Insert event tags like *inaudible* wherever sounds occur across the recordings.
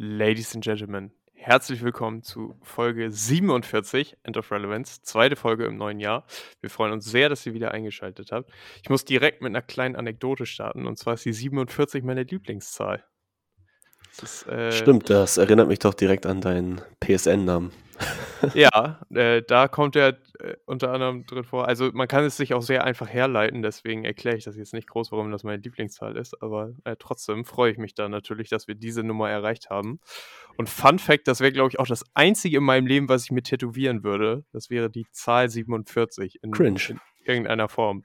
Ladies and Gentlemen, herzlich willkommen zu Folge 47 End of Relevance, zweite Folge im neuen Jahr. Wir freuen uns sehr, dass ihr wieder eingeschaltet habt. Ich muss direkt mit einer kleinen Anekdote starten und zwar ist die 47 meine Lieblingszahl. Das ist, äh, Stimmt, das erinnert mich doch direkt an deinen PSN-Namen. *laughs* ja, äh, da kommt er äh, unter anderem drin vor. Also man kann es sich auch sehr einfach herleiten, deswegen erkläre ich das jetzt nicht groß, warum das meine Lieblingszahl ist, aber äh, trotzdem freue ich mich da natürlich, dass wir diese Nummer erreicht haben. Und Fun Fact, das wäre glaube ich auch das einzige in meinem Leben, was ich mir tätowieren würde. Das wäre die Zahl 47 in, in irgendeiner Form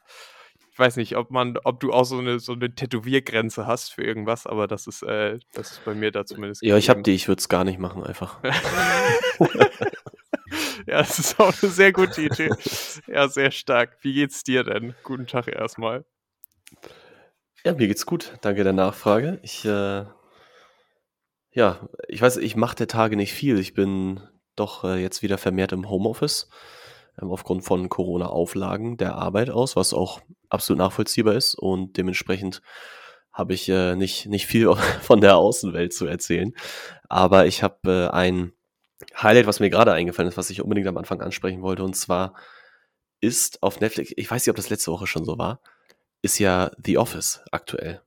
ich weiß nicht, ob man, ob du auch so eine, so eine Tätowiergrenze hast für irgendwas, aber das ist, äh, das ist bei mir da zumindest. Ja, ich habe die, ich würde es gar nicht machen, einfach. *laughs* *laughs* ja, das ist auch eine sehr gute Idee. Ja, sehr stark. Wie geht's dir denn? Guten Tag erstmal. Ja, mir geht's gut. Danke der Nachfrage. Ich, äh, ja, ich weiß, ich mache der Tage nicht viel. Ich bin doch äh, jetzt wieder vermehrt im Homeoffice ähm, aufgrund von Corona-Auflagen der Arbeit aus, was auch absolut nachvollziehbar ist und dementsprechend habe ich äh, nicht, nicht viel *laughs* von der Außenwelt zu erzählen. Aber ich habe äh, ein Highlight, was mir gerade eingefallen ist, was ich unbedingt am Anfang ansprechen wollte, und zwar ist auf Netflix, ich weiß nicht, ob das letzte Woche schon so war, ist ja The Office aktuell.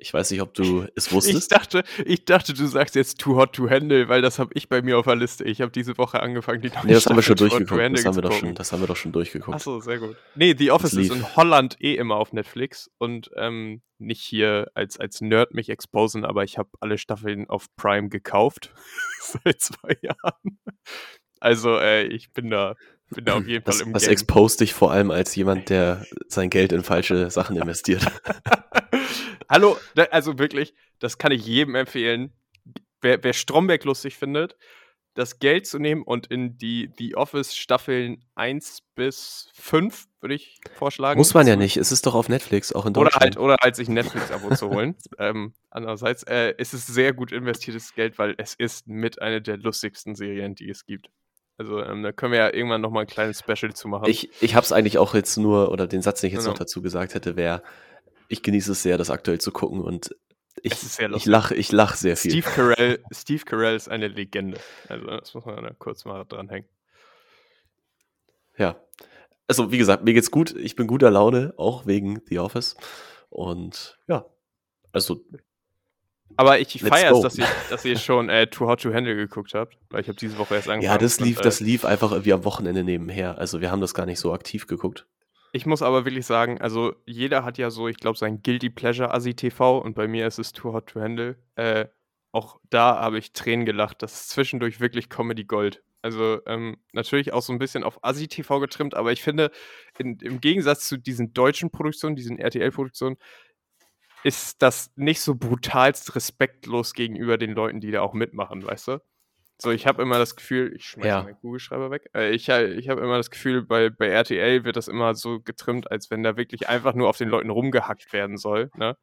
Ich weiß nicht, ob du *laughs* es wusstest. Ich dachte, ich dachte, du sagst jetzt Too Hot to Handle, weil das habe ich bei mir auf der Liste. Ich habe diese Woche angefangen, die Nee, das haben wir schon durchgeguckt. Das haben wir, doch schon, das haben wir doch schon durchgeguckt. Achso, sehr gut. Nee, The Office ist in Holland eh immer auf Netflix und ähm, nicht hier als, als Nerd mich exposen, aber ich habe alle Staffeln auf Prime gekauft. *laughs* Seit zwei Jahren. Also, äh, ich bin da bin da auf jeden Fall das, im Das exposed dich vor allem als jemand, der sein Geld in falsche Sachen investiert. *laughs* Hallo, also wirklich, das kann ich jedem empfehlen. Wer, wer Stromberg lustig findet, das Geld zu nehmen und in die The Office Staffeln 1 bis 5, würde ich vorschlagen. Muss man ja nicht, es ist doch auf Netflix, auch in Deutschland. Oder halt, oder halt sich ein Netflix-Abo zu holen. *laughs* Ähm, andererseits äh, ist es sehr gut investiertes Geld, weil es ist mit einer der lustigsten Serien, die es gibt. Also ähm, da können wir ja irgendwann nochmal ein kleines Special zu machen. Ich, ich habe es eigentlich auch jetzt nur, oder den Satz, den ich jetzt genau. noch dazu gesagt hätte, wäre, ich genieße es sehr, das aktuell zu gucken und ich, ich lache ich lach sehr viel. Steve Carell, Steve Carell ist eine Legende. Also das muss man da kurz mal dranhängen. Ja. Also wie gesagt, mir geht's gut. Ich bin guter Laune, auch wegen The Office. Und ja, also aber ich feiere es, dass ihr, dass ihr schon äh, Too Hot to Handle geguckt habt, weil ich habe diese Woche erst angefangen. Ja, das lief, und, äh, das lief einfach irgendwie am Wochenende nebenher. Also wir haben das gar nicht so aktiv geguckt. Ich muss aber wirklich sagen, also jeder hat ja so, ich glaube, sein Guilty Pleasure Asi TV und bei mir ist es Too Hot to Handle. Äh, auch da habe ich Tränen gelacht. Das ist zwischendurch wirklich Comedy Gold. Also ähm, natürlich auch so ein bisschen auf Asi TV getrimmt, aber ich finde, in, im Gegensatz zu diesen deutschen Produktionen, diesen RTL-Produktionen, ist das nicht so brutalst respektlos gegenüber den Leuten, die da auch mitmachen, weißt du? So, ich habe immer das Gefühl, ich schmeiße ja. meinen Kugelschreiber weg. Äh, ich ich habe immer das Gefühl, bei, bei RTL wird das immer so getrimmt, als wenn da wirklich einfach nur auf den Leuten rumgehackt werden soll. Ne?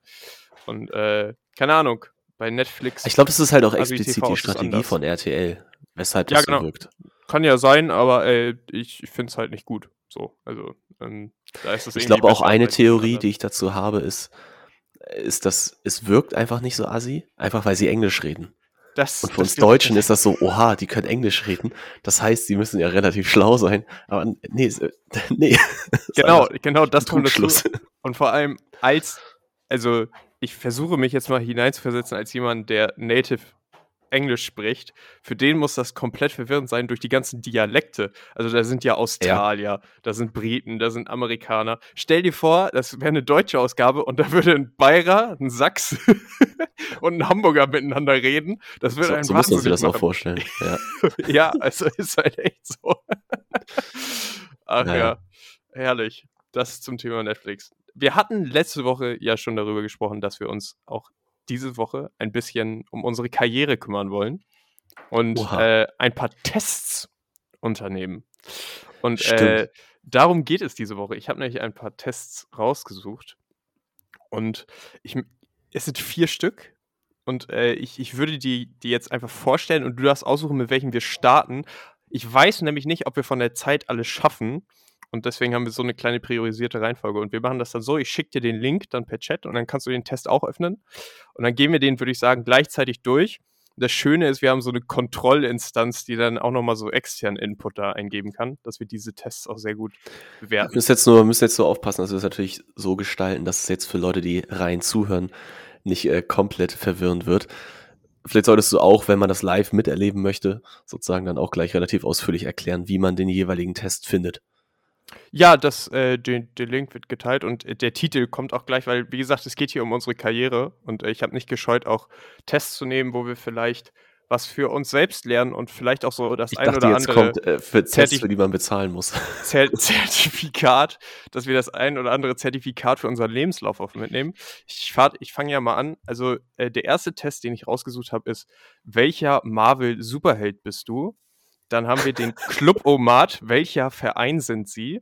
Und äh, keine Ahnung, bei Netflix. Ich glaube, das ist halt auch explizit die Strategie von RTL, weshalb das ja, genau. so wirkt. Kann ja sein, aber äh, ich, ich finde es halt nicht gut. So, also ähm, da ist es Ich glaube auch eine Theorie, die ich dazu habe, ist, ist, dass es wirkt einfach nicht so assi, einfach weil sie Englisch reden. Das, und für uns Deutschen ist das so, oha, die können Englisch reden. Das heißt, sie müssen ja relativ schlau sein. Aber nee, *laughs* nee. Genau, genau, das kommt dazu. *laughs* Und vor allem als, also ich versuche mich jetzt mal hineinzuversetzen als jemand, der Native Englisch spricht, für den muss das komplett verwirrend sein durch die ganzen Dialekte. Also da sind ja Australier, ja. da sind Briten, da sind Amerikaner. Stell dir vor, das wäre eine deutsche Ausgabe und da würde ein Bayer, ein Sachs *laughs* und ein Hamburger miteinander reden. Das würde so, ein So muss man sich das machen. auch vorstellen. Ja. *laughs* ja, also ist halt echt so. Ach ja. ja, herrlich. Das zum Thema Netflix. Wir hatten letzte Woche ja schon darüber gesprochen, dass wir uns auch diese Woche ein bisschen um unsere Karriere kümmern wollen und äh, ein paar Tests unternehmen. Und äh, darum geht es diese Woche. Ich habe nämlich ein paar Tests rausgesucht und ich, es sind vier Stück. Und äh, ich, ich würde die, die jetzt einfach vorstellen und du darfst aussuchen, mit welchen wir starten. Ich weiß nämlich nicht, ob wir von der Zeit alles schaffen. Und deswegen haben wir so eine kleine priorisierte Reihenfolge. Und wir machen das dann so, ich schicke dir den Link dann per Chat und dann kannst du den Test auch öffnen. Und dann gehen wir den, würde ich sagen, gleichzeitig durch. Das Schöne ist, wir haben so eine Kontrollinstanz, die dann auch nochmal so externen Input da eingeben kann, dass wir diese Tests auch sehr gut bewerten. Wir müssen jetzt nur, müssen jetzt so aufpassen, dass wir es natürlich so gestalten, dass es jetzt für Leute, die rein zuhören, nicht äh, komplett verwirrend wird. Vielleicht solltest du auch, wenn man das live miterleben möchte, sozusagen dann auch gleich relativ ausführlich erklären, wie man den jeweiligen Test findet. Ja, das, äh, den, der Link wird geteilt und äh, der Titel kommt auch gleich, weil, wie gesagt, es geht hier um unsere Karriere und äh, ich habe nicht gescheut, auch Tests zu nehmen, wo wir vielleicht was für uns selbst lernen und vielleicht auch so das Ich ein dachte, oder jetzt andere kommt äh, für Tests, für die man bezahlen muss. Zer *laughs* Zertifikat, dass wir das ein oder andere Zertifikat für unseren Lebenslauf auch mitnehmen. Ich, fahr- ich fange ja mal an. Also äh, der erste Test, den ich rausgesucht habe, ist, welcher Marvel-Superheld bist du? Dann haben wir den Club Omat, welcher Verein sind sie?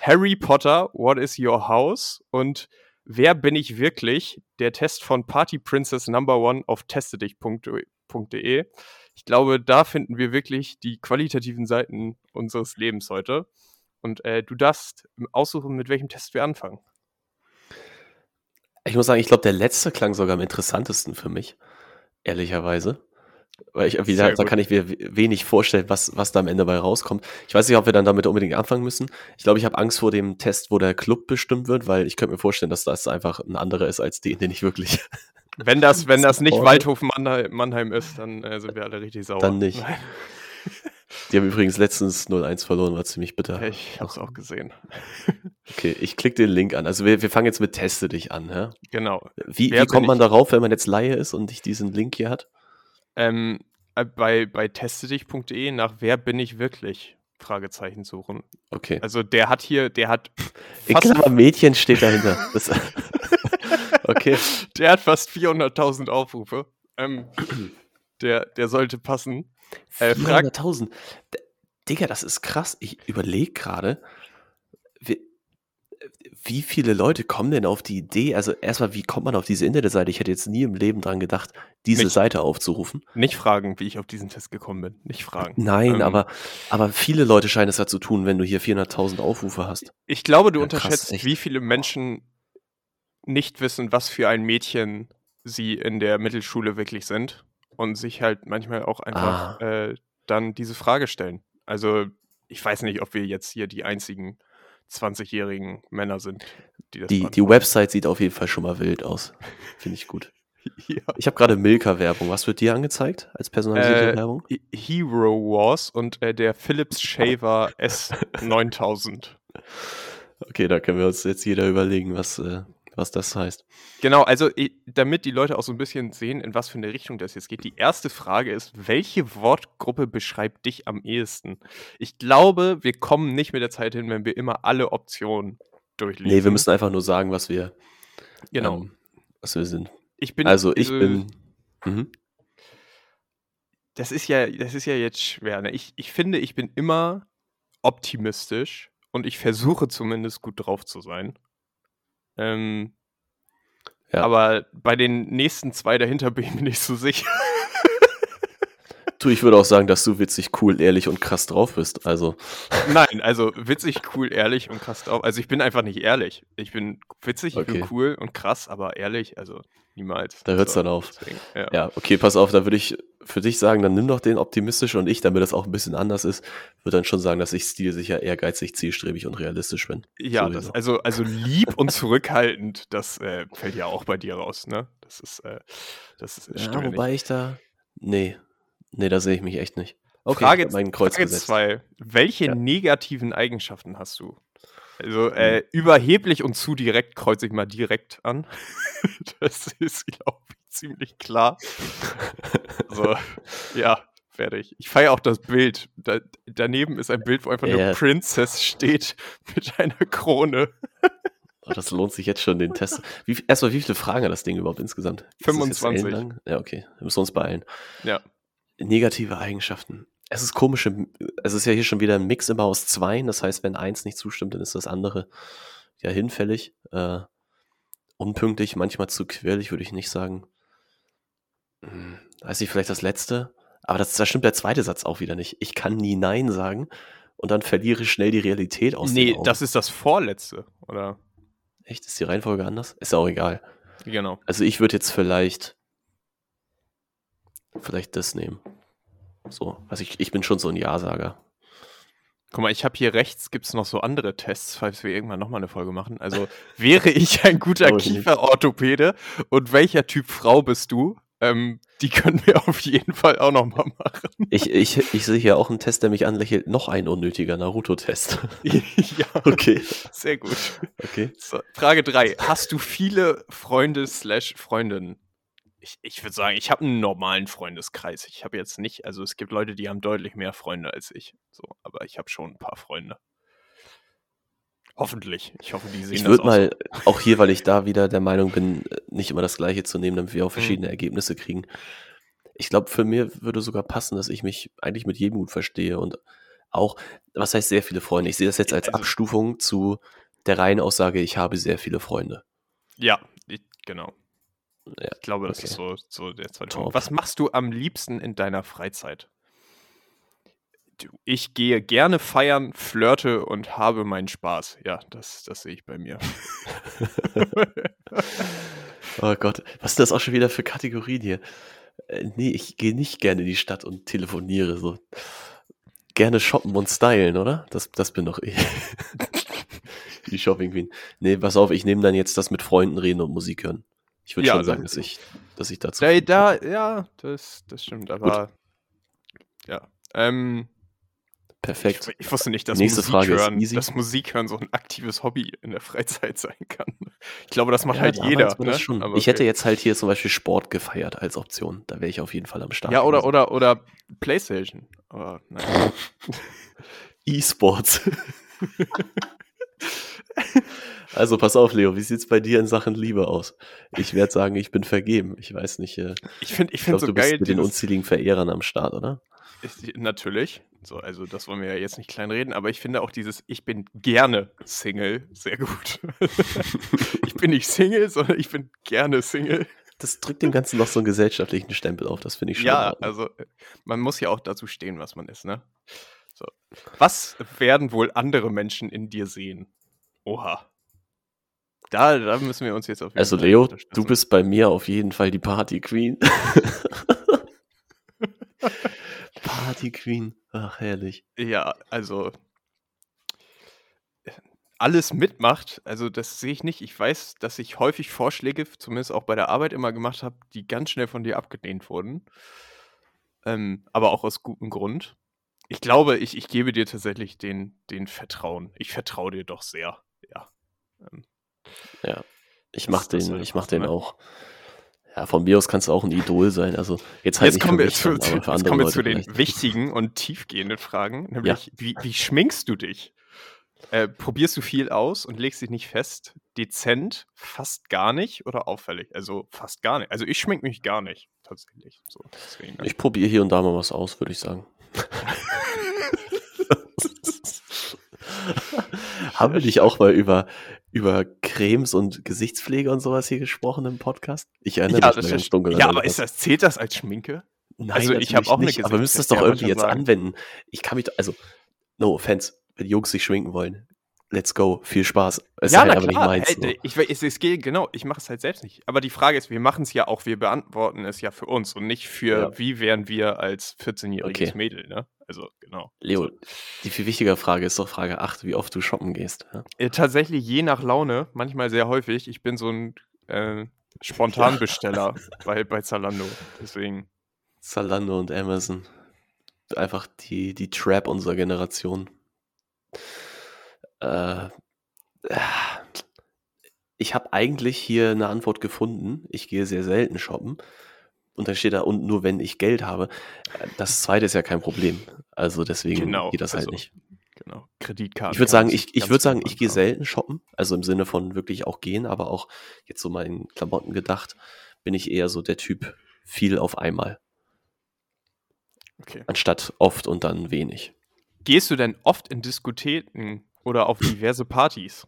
Harry Potter, what is your house? Und wer bin ich wirklich? Der Test von Party Princess Number One auf testedich.de. Ich glaube, da finden wir wirklich die qualitativen Seiten unseres Lebens heute. Und äh, du darfst aussuchen, mit welchem Test wir anfangen. Ich muss sagen, ich glaube, der letzte klang sogar am interessantesten für mich, ehrlicherweise. Weil ich da, Sehr da kann ich mir we- wenig vorstellen, was, was da am Ende bei rauskommt. Ich weiß nicht, ob wir dann damit unbedingt anfangen müssen. Ich glaube, ich habe Angst vor dem Test, wo der Club bestimmt wird, weil ich könnte mir vorstellen, dass das einfach ein anderer ist als den, den ich wirklich. *laughs* Wenn das, wenn das nicht. Waldhof Mannheim, ist, dann äh, sind wir alle richtig sauer. Dann nicht. Nein, *laughs* Die haben übrigens letztens 0-1 verloren, war ziemlich bitter. ich hab's auch gesehen. *laughs* Okay, ich klicke den Link an. Also wir, wir fangen jetzt mit Teste dich an. Ja? Genau. Wie, wie kommt man darauf, wenn man jetzt Laie ist und nicht diesen Link hier hat? Ähm, äh, bei bei testedich.de nach Wer bin ich wirklich? Fragezeichen suchen. Okay. Also der hat hier, der hat *laughs* In fast, Klammer Mädchen steht dahinter. Das, *laughs* okay. der hat fast 400.000 Aufrufe. Ähm, der, der sollte passen. Äh, frag- 400.000. D- Digga, das ist krass. Ich überlege gerade, wie viele Leute kommen denn auf die Idee? Also erstmal, wie kommt man auf diese Internetseite? Ich hätte jetzt nie im Leben dran gedacht, diese Nicht. Seite aufzurufen. Nicht fragen, wie ich auf diesen Test gekommen bin. Nicht fragen. Nein, Ähm, aber, aber viele Leute scheinen es ja zu tun, wenn du hier 400.000 Aufrufe hast. Ich glaube, du Ja, krass, unterschätzt, echt. wie viele Menschen nicht wissen, was für ein Mädchen sie in der Mittelschule wirklich sind und sich halt manchmal auch einfach Ah. äh, dann diese Frage stellen. Also ich weiß nicht, ob wir jetzt hier die einzigen 20-jährigen Männer sind, die das Die, die. Website sieht auf jeden Fall schon mal wild aus. Finde ich gut. *laughs* ja. Ich habe gerade Milka-Werbung. Was wird dir angezeigt als personalisierte Äh, Werbung? He- Hero Wars und äh, der Philips Shaver S9000. *laughs* Okay, da können wir uns jetzt jeder überlegen, was, äh, was das heißt. Genau, also damit die Leute auch so ein bisschen sehen, in was für eine Richtung das jetzt geht. Die erste Frage ist, welche Wortgruppe beschreibt dich am ehesten? Ich glaube, wir kommen nicht mit der Zeit hin, wenn wir immer alle Optionen durchlesen. Nee, wir müssen einfach nur sagen, was wir, Genau. ähm, was wir sind. ich bin, also ich äh, bin. Mhm. Das ist ja, das ist ja jetzt schwer. Ne? Ich, ich finde, ich bin immer optimistisch und ich versuche zumindest gut drauf zu sein. Ähm, Ja. Aber bei den nächsten zwei dahinter *laughs* bin ich mir nicht so sicher. Du, ich würde auch sagen, dass du witzig, cool, ehrlich und krass drauf bist. Also, Nein, also witzig, cool, ehrlich und krass drauf. Also ich bin einfach nicht ehrlich. Ich bin witzig, ich bin Okay. cool und krass, aber ehrlich, also niemals. Da hört's So, dann auf. deswegen, ja. ja, okay, pass auf, da würde ich für dich sagen, dann nimm doch den optimistisch und ich, damit das auch ein bisschen anders ist, würde dann schon sagen, dass ich stilsicher, ehrgeizig, zielstrebig und realistisch bin. Ja, das, also, also lieb und zurückhaltend, das äh, fällt ja auch bei dir raus, ne? Das ist, äh, das ist Ja, wobei ich da. Nee. Nee, da sehe ich mich echt nicht. Okay, Frage, mein Kreuz Frage gesetzt. zwei. Welche Ja. negativen Eigenschaften hast du? Also äh, überheblich und zu direkt kreuze ich mal direkt an. *laughs* das ist, glaube ich, ziemlich klar. Also, *laughs* ja, fertig. Ich feiere auch das Bild. Da, daneben ist ein Bild, wo einfach Ja. nur Princess steht *laughs* mit einer Krone. Oh, das lohnt sich jetzt schon, den Test. Wie, erstmal, wie viele Fragen hat das Ding überhaupt insgesamt? Ist das jetzt 25. ellenlang? Ja, okay. Wir müssen uns beeilen. Ja. Negative Eigenschaften. Es ist komische, es ist ja hier schon wieder ein Mix immer aus zweien. Das heißt, wenn eins nicht zustimmt, dann ist das andere ja hinfällig. Äh, unpünktlich, manchmal zu quirlig, würde ich nicht sagen. Hm, weiß ich, vielleicht das letzte. Aber das, da stimmt der zweite Satz auch wieder nicht. Ich kann nie Nein sagen und dann verliere ich schnell die Realität aus nee, den Augen. das ist das vorletzte, oder? Echt? Ist die Reihenfolge anders? Ist auch egal. Genau. Also ich würde jetzt vielleicht. Vielleicht das nehmen. So, also ich, ich bin schon so ein Ja-Sager. Guck mal, ich habe hier rechts, gibt es noch so andere Tests, falls wir irgendwann nochmal eine Folge machen. Also, wäre ich ein guter. Kieferorthopäde und welcher Typ Frau bist du? Ähm, die können wir auf jeden Fall auch nochmal machen. Ich, ich, ich sehe hier auch einen Test, der mich anlächelt. Noch ein unnötiger Naruto-Test. *laughs* ja, *laughs* Okay. sehr gut. Okay. So, Frage 3. Hast du viele Freunde slash Freundinnen? Ich, ich würde sagen, ich habe einen normalen Freundeskreis. Ich habe jetzt nicht, also es gibt Leute, die haben deutlich mehr Freunde als ich. So, aber ich habe schon ein paar Freunde. Hoffentlich. Ich hoffe, die sehen Ich das würde auch mal, auch hier, weil ich da wieder der Meinung bin, äh, nicht immer das Gleiche zu nehmen, damit wir auch Mhm. verschiedene Ergebnisse kriegen. Ich glaube, für mir würde sogar passen, dass ich mich eigentlich mit jedem gut verstehe und auch, was heißt sehr viele Freunde? Ich sehe das jetzt als Also- Abstufung zu der reinen Aussage, ich habe sehr viele Freunde. Ja, ich, genau. Ja, ich glaube, das okay. ist so, so der zweite Top. Punkt. Was machst du am liebsten in deiner Freizeit? Ich gehe gerne feiern, flirte und habe meinen Spaß. Ja, das, das sehe ich bei mir. *laughs* Oh Gott, was ist das auch schon wieder für Kategorien hier? Äh, nee, ich gehe nicht gerne in die Stadt und telefoniere so. Gerne shoppen und stylen, oder? Das, das bin doch ich. *laughs* die Shopping Queen. Nee, pass auf, ich nehme dann jetzt das mit Freunden reden und Musik hören. Ich würde Ja, schon sagen, das- dass ich, dass ich dazu. Da, da, ja, das, das stimmt, aber ja. Ähm, Perfekt. ich, ich wusste nicht, dass Nächste Musik, Frage hören, dass Musik hören so ein aktives Hobby in der Freizeit *laughs* sein kann. Ich glaube, das macht Ja, halt jeder. Ne? Ich hätte okay. jetzt halt hier zum Beispiel Sport gefeiert als Option. Da wäre ich auf jeden Fall am Start. Ja, oder, gewesen. oder, oder Playstation. Aber nein. *laughs* E-Sports. *laughs* *laughs* also pass auf, Leo, wie sieht's bei dir in Sachen Liebe aus? Ich werde sagen, ich bin vergeben. Ich weiß nicht. Äh, Ich finde ich ich find glaube, so du bist geil. mit den unzähligen Verehrern am Start, oder? Ist, natürlich. So, also das wollen wir ja jetzt nicht kleinreden, aber ich finde auch dieses Ich bin gerne Single sehr gut. *laughs* ich bin nicht Single, sondern ich bin gerne Single. Das drückt dem Ganzen noch so einen gesellschaftlichen Stempel auf. Das finde ich schon. Ja, Ordnung. also man muss ja auch dazu stehen, was man ist, ne? So. Was werden wohl andere Menschen in dir sehen? Oha. Da, da müssen wir uns jetzt auf jeden also Fall Leo, du bist bei mir auf jeden Fall die Party Queen. *laughs* Party Queen. Ach, herrlich. Ja, also alles mitmacht, also das sehe ich nicht. Ich weiß, dass ich häufig Vorschläge, zumindest auch bei der Arbeit immer gemacht habe, die ganz schnell von dir abgelehnt wurden. Ähm, aber auch aus gutem Grund. Ich glaube, ich, ich gebe dir tatsächlich den, den Vertrauen. Ich vertraue dir doch sehr. Ja. Ähm, Ja. Ich Das- mach das den, soll ich mach den ne? auch. Ja, von mir aus kannst du auch ein Idol sein. Also jetzt halt jetzt kommen wir, zu, dann, jetzt kommen wir Leute zu den vielleicht. wichtigen und tiefgehenden Fragen. Nämlich, wie, wie schminkst du dich? Äh, probierst du viel aus und legst dich nicht fest? Dezent, fast gar nicht oder auffällig? Also fast gar nicht. Also ich schmink mich gar nicht, tatsächlich. So, deswegen, ne? Ich probiere hier und da mal was aus, würde ich sagen. *laughs* *laughs* Haben wir nicht auch mal über, über Cremes und Gesichtspflege und sowas hier gesprochen im Podcast? Ich erinnere ja, mich das ganz dunkel ja, aber irgendwas. ist das, zählt das als Schminke? Nein, also ich hab natürlich auch eine nicht, aber wir müssen das doch irgendwie jetzt sagen. anwenden. Ich kann mich, doch- also, no offense, wenn Jungs sich schminken wollen, let's go, viel Spaß. Es ist ja, halt aber nicht klar. meins. Hey, ich, ich, es geht, genau, ich mache es halt selbst nicht. Aber die Frage ist, wir machen es ja auch, wir beantworten es ja für uns und nicht für, Ja. wie wären wir als 14-jähriges Okay. Mädel, ne? Also, genau. Leo, die viel wichtigere Frage ist doch Frage 8, wie oft du shoppen gehst. Ja? Äh, tatsächlich je nach Laune, manchmal sehr häufig. Ich bin so ein äh, Spontanbesteller *laughs* bei, bei Zalando. Deswegen. Zalando und Amazon. Einfach die, die Trap unserer Generation. Äh, ich habe eigentlich hier eine Antwort gefunden. Ich gehe sehr selten shoppen. Und dann steht da, und nur wenn ich Geld habe. Das zweite ist ja kein Problem. Also deswegen Genau, geht das halt also nicht. Genau. Kreditkarten. Ich würde sagen, ich, ich würde sagen, ich gehe anschauen. selten shoppen. Also im Sinne von wirklich auch gehen, aber auch jetzt so mal in Klamotten gedacht, bin ich eher so der Typ viel auf einmal, Okay. anstatt oft und dann wenig. Gehst du denn oft in Diskotheken oder auf diverse Partys?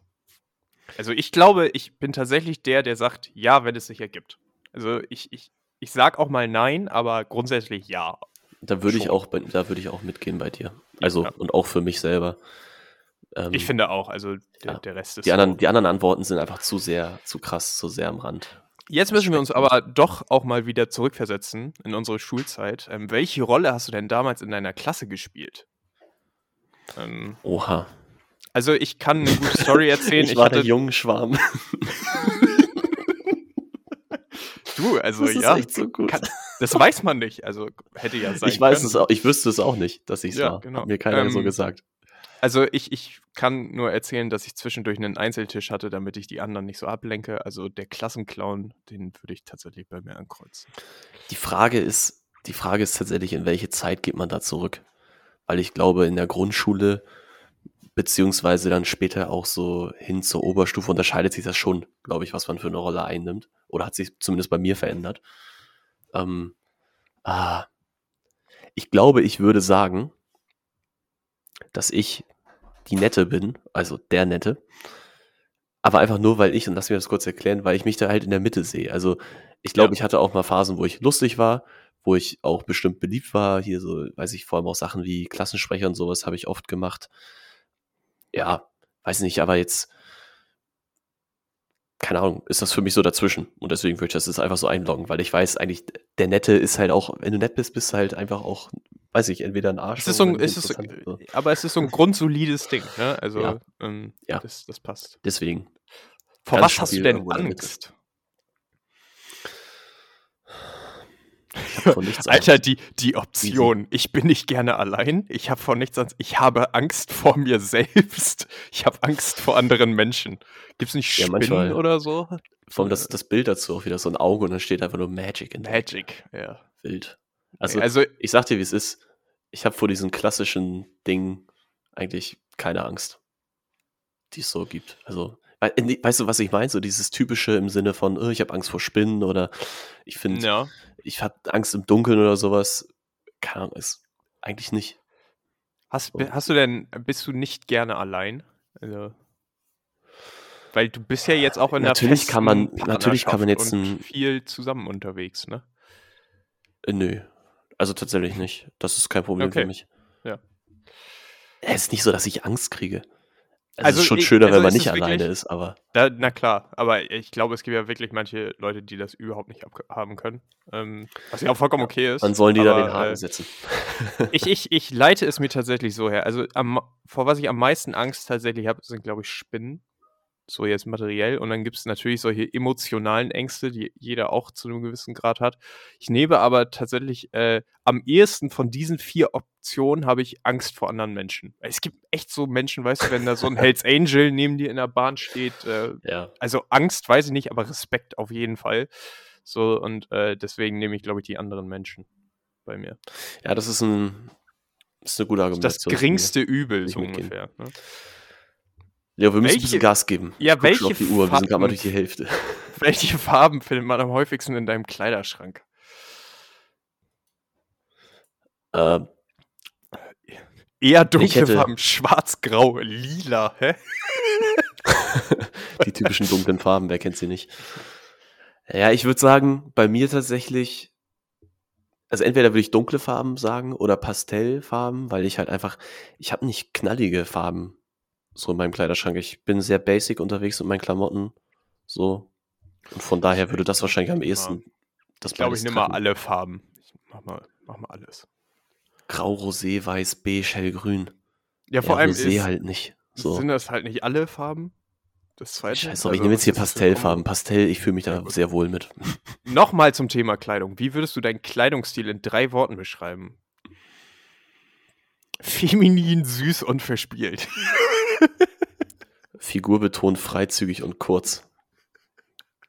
Also ich glaube, ich bin tatsächlich der, der sagt, ja, wenn es sich ergibt. Also ich, ich, ich sag auch mal nein, aber grundsätzlich ja. Da würde ich auch, da würde ich auch mitgehen bei dir. Also Ja. und auch für mich selber. Ähm, Ich finde auch, also der, ja. der Rest ist die anderen, so, die anderen Antworten sind einfach zu sehr, zu krass, zu sehr am Rand. Jetzt müssen wir uns aber doch auch mal wieder zurückversetzen in unsere Schulzeit. Ähm, welche Rolle hast du denn damals in deiner Klasse gespielt? Ähm, Oha. Also ich kann eine gute Story *laughs* erzählen. ich, ich war der junge Schwarm. *laughs* du, also das ist ja. Echt so gut. Kann, das weiß man nicht. Also hätte ja sein ich weiß können. Es auch, ich wüsste es auch nicht, dass ich es ja, war. Genau. Hat mir keiner ähm, so gesagt. Also ich, ich kann nur erzählen, dass ich zwischendurch einen Einzeltisch hatte, damit ich die anderen nicht so ablenke. Also der Klassenclown, den würde ich tatsächlich bei mir ankreuzen. Die Frage ist, die Frage ist tatsächlich, in welche Zeit geht man da zurück? Weil ich glaube, in der Grundschule beziehungsweise dann später auch so hin zur Oberstufe unterscheidet sich das schon, glaube ich, was man für eine Rolle einnimmt. Oder hat sich zumindest bei mir verändert. Ähm, ah, ich glaube, ich würde sagen, dass ich die Nette bin, also der Nette. Aber einfach nur, weil ich, und lass mir das kurz erklären, weil ich mich da halt in der Mitte sehe. Also ich glaube, ja. ich hatte auch mal Phasen, wo ich lustig war, wo ich auch bestimmt beliebt war. Hier so, weiß ich, vor allem auch Sachen wie Klassensprecher und sowas habe ich oft gemacht. Ja, weiß nicht, aber jetzt, keine Ahnung, ist das für mich so dazwischen. Und deswegen würde ich das jetzt einfach so einloggen, weil ich weiß eigentlich, der Nette ist halt auch, wenn du nett bist, bist du halt einfach auch weiß ich, entweder ein Arsch. Es ist so ein, es ist, so. Aber es ist so ein grundsolides Ding, ne? Also, ja. Ähm, ja. Das, das, passt. Deswegen. Vor was hast du denn Angst? *laughs* Alter, die, die Option. Ich bin nicht gerne allein. Ich habe vor nichts Angst. Ich habe Angst vor mir selbst. *laughs* Ich habe Angst vor anderen Menschen. Gibt es nicht Spinnen ja, manchmal, oder so? Vor allem das, das Bild dazu auch wieder so ein Auge und dann steht einfach nur Magic in Magic, ja. Wild. Also, also ich sag dir, wie es ist ich habe vor diesen klassischen Dingen eigentlich keine Angst, die es so gibt. Also, weißt du, was ich meine? So dieses typische im Sinne von, oh, ich habe Angst vor Spinnen oder ich finde, ja. ich habe Angst im Dunkeln oder sowas. Keine Ahnung, ist eigentlich nicht. Hast, hast du denn, bist du nicht gerne allein? Also, weil du bist ja jetzt auch in der natürlich kann man natürlich kann man jetzt ein, viel zusammen unterwegs, ne? Äh, nö, also tatsächlich nicht. Das ist kein Problem okay. für mich. Ja. Es ist nicht so, dass ich Angst kriege. Es also ist schon ich, schöner, also wenn man nicht alleine ist, aber. Da, na klar, aber ich glaube, es gibt ja wirklich manche Leute, die das überhaupt nicht haben können. Ähm, was ja auch vollkommen okay ist. Dann sollen die aber, da den Haken äh, setzen. ich, ich, ich leite es mir tatsächlich so her. Also am, vor was ich am meisten Angst tatsächlich habe, sind, glaube ich, Spinnen so jetzt materiell. Und dann gibt es natürlich solche emotionalen Ängste, die jeder auch zu einem gewissen Grad hat. Ich nehme aber tatsächlich äh, am ehesten von diesen vier Optionen habe ich Angst vor anderen Menschen. Es gibt echt so Menschen, weißt du, wenn da so ein Hells *laughs* Angel neben dir in der Bahn steht. Äh, ja. Also Angst weiß ich nicht, aber Respekt auf jeden Fall. So, und äh, deswegen nehme ich, glaube ich, die anderen Menschen bei mir. Ja, das ist ein, das ist eine gute Argumentation. Das geringste Übel, so ungefähr. Ne? Ja, wir müssen welche, ein bisschen Gas geben. Ja, welche auf die Uhr, Farben, wir sind gerade mal durch die Hälfte. *laughs* Welche Farben findet man am häufigsten in deinem Kleiderschrank? Äh, Eher dunkle hätte... Farben, schwarz, grau, lila, hä? *laughs* die typischen dunklen Farben, wer kennt sie nicht? Ja, ich würde sagen, bei mir tatsächlich, also entweder würde ich dunkle Farben sagen oder Pastellfarben, weil ich halt einfach, ich habe nicht knallige Farben so in meinem Kleiderschrank. Ich bin sehr basic unterwegs mit meinen Klamotten. So. Und von daher würde das wahrscheinlich am ehesten. Das ich glaube, ich nehme mal alle Farben. Ich mach mal, mach mal alles. Grau, Rosé, Weiß, Beige, Hellgrün. Ja, vor ja, allem. Rosé ist, halt nicht. So. Sind das halt nicht alle Farben? Das zweite. Scheiße, also, ich nehme jetzt hier Pastellfarben. Pastell, ich fühle mich da sehr wohl mit. *laughs* Nochmal zum Thema Kleidung. Wie würdest du deinen Kleidungsstil in drei Worten beschreiben? Feminin, süß und verspielt. Figur betont freizügig und kurz.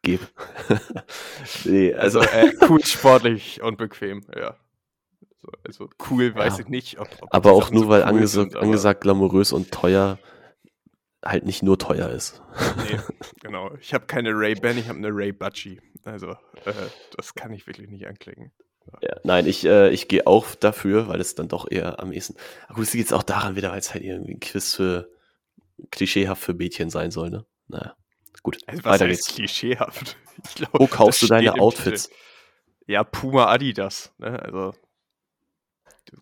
Geb. *laughs* nee, also, also äh, cool, sportlich und bequem, ja. So, also cool, weiß ja. ich nicht. Ob, ob aber auch nur, so weil cool angesagt, sind, angesagt glamourös und teuer halt nicht nur teuer ist. nee, genau. Ich habe keine Ray-Ban, ich habe eine Ray-Butchie. Also, äh, das kann ich wirklich nicht anklicken. Ja, nein, ich, äh, ich gehe auch dafür, weil es dann doch eher am ehesten. Aber gut, es geht auch daran wieder, weil es halt irgendwie ein Quiz für klischeehaft für Mädchen sein soll, ne? Naja. Gut, also, was weiter geht's. klischeehaft? *laughs* Glaub, Wo kaufst du deine Outfits? Ja, Puma Adidas, ne? Also.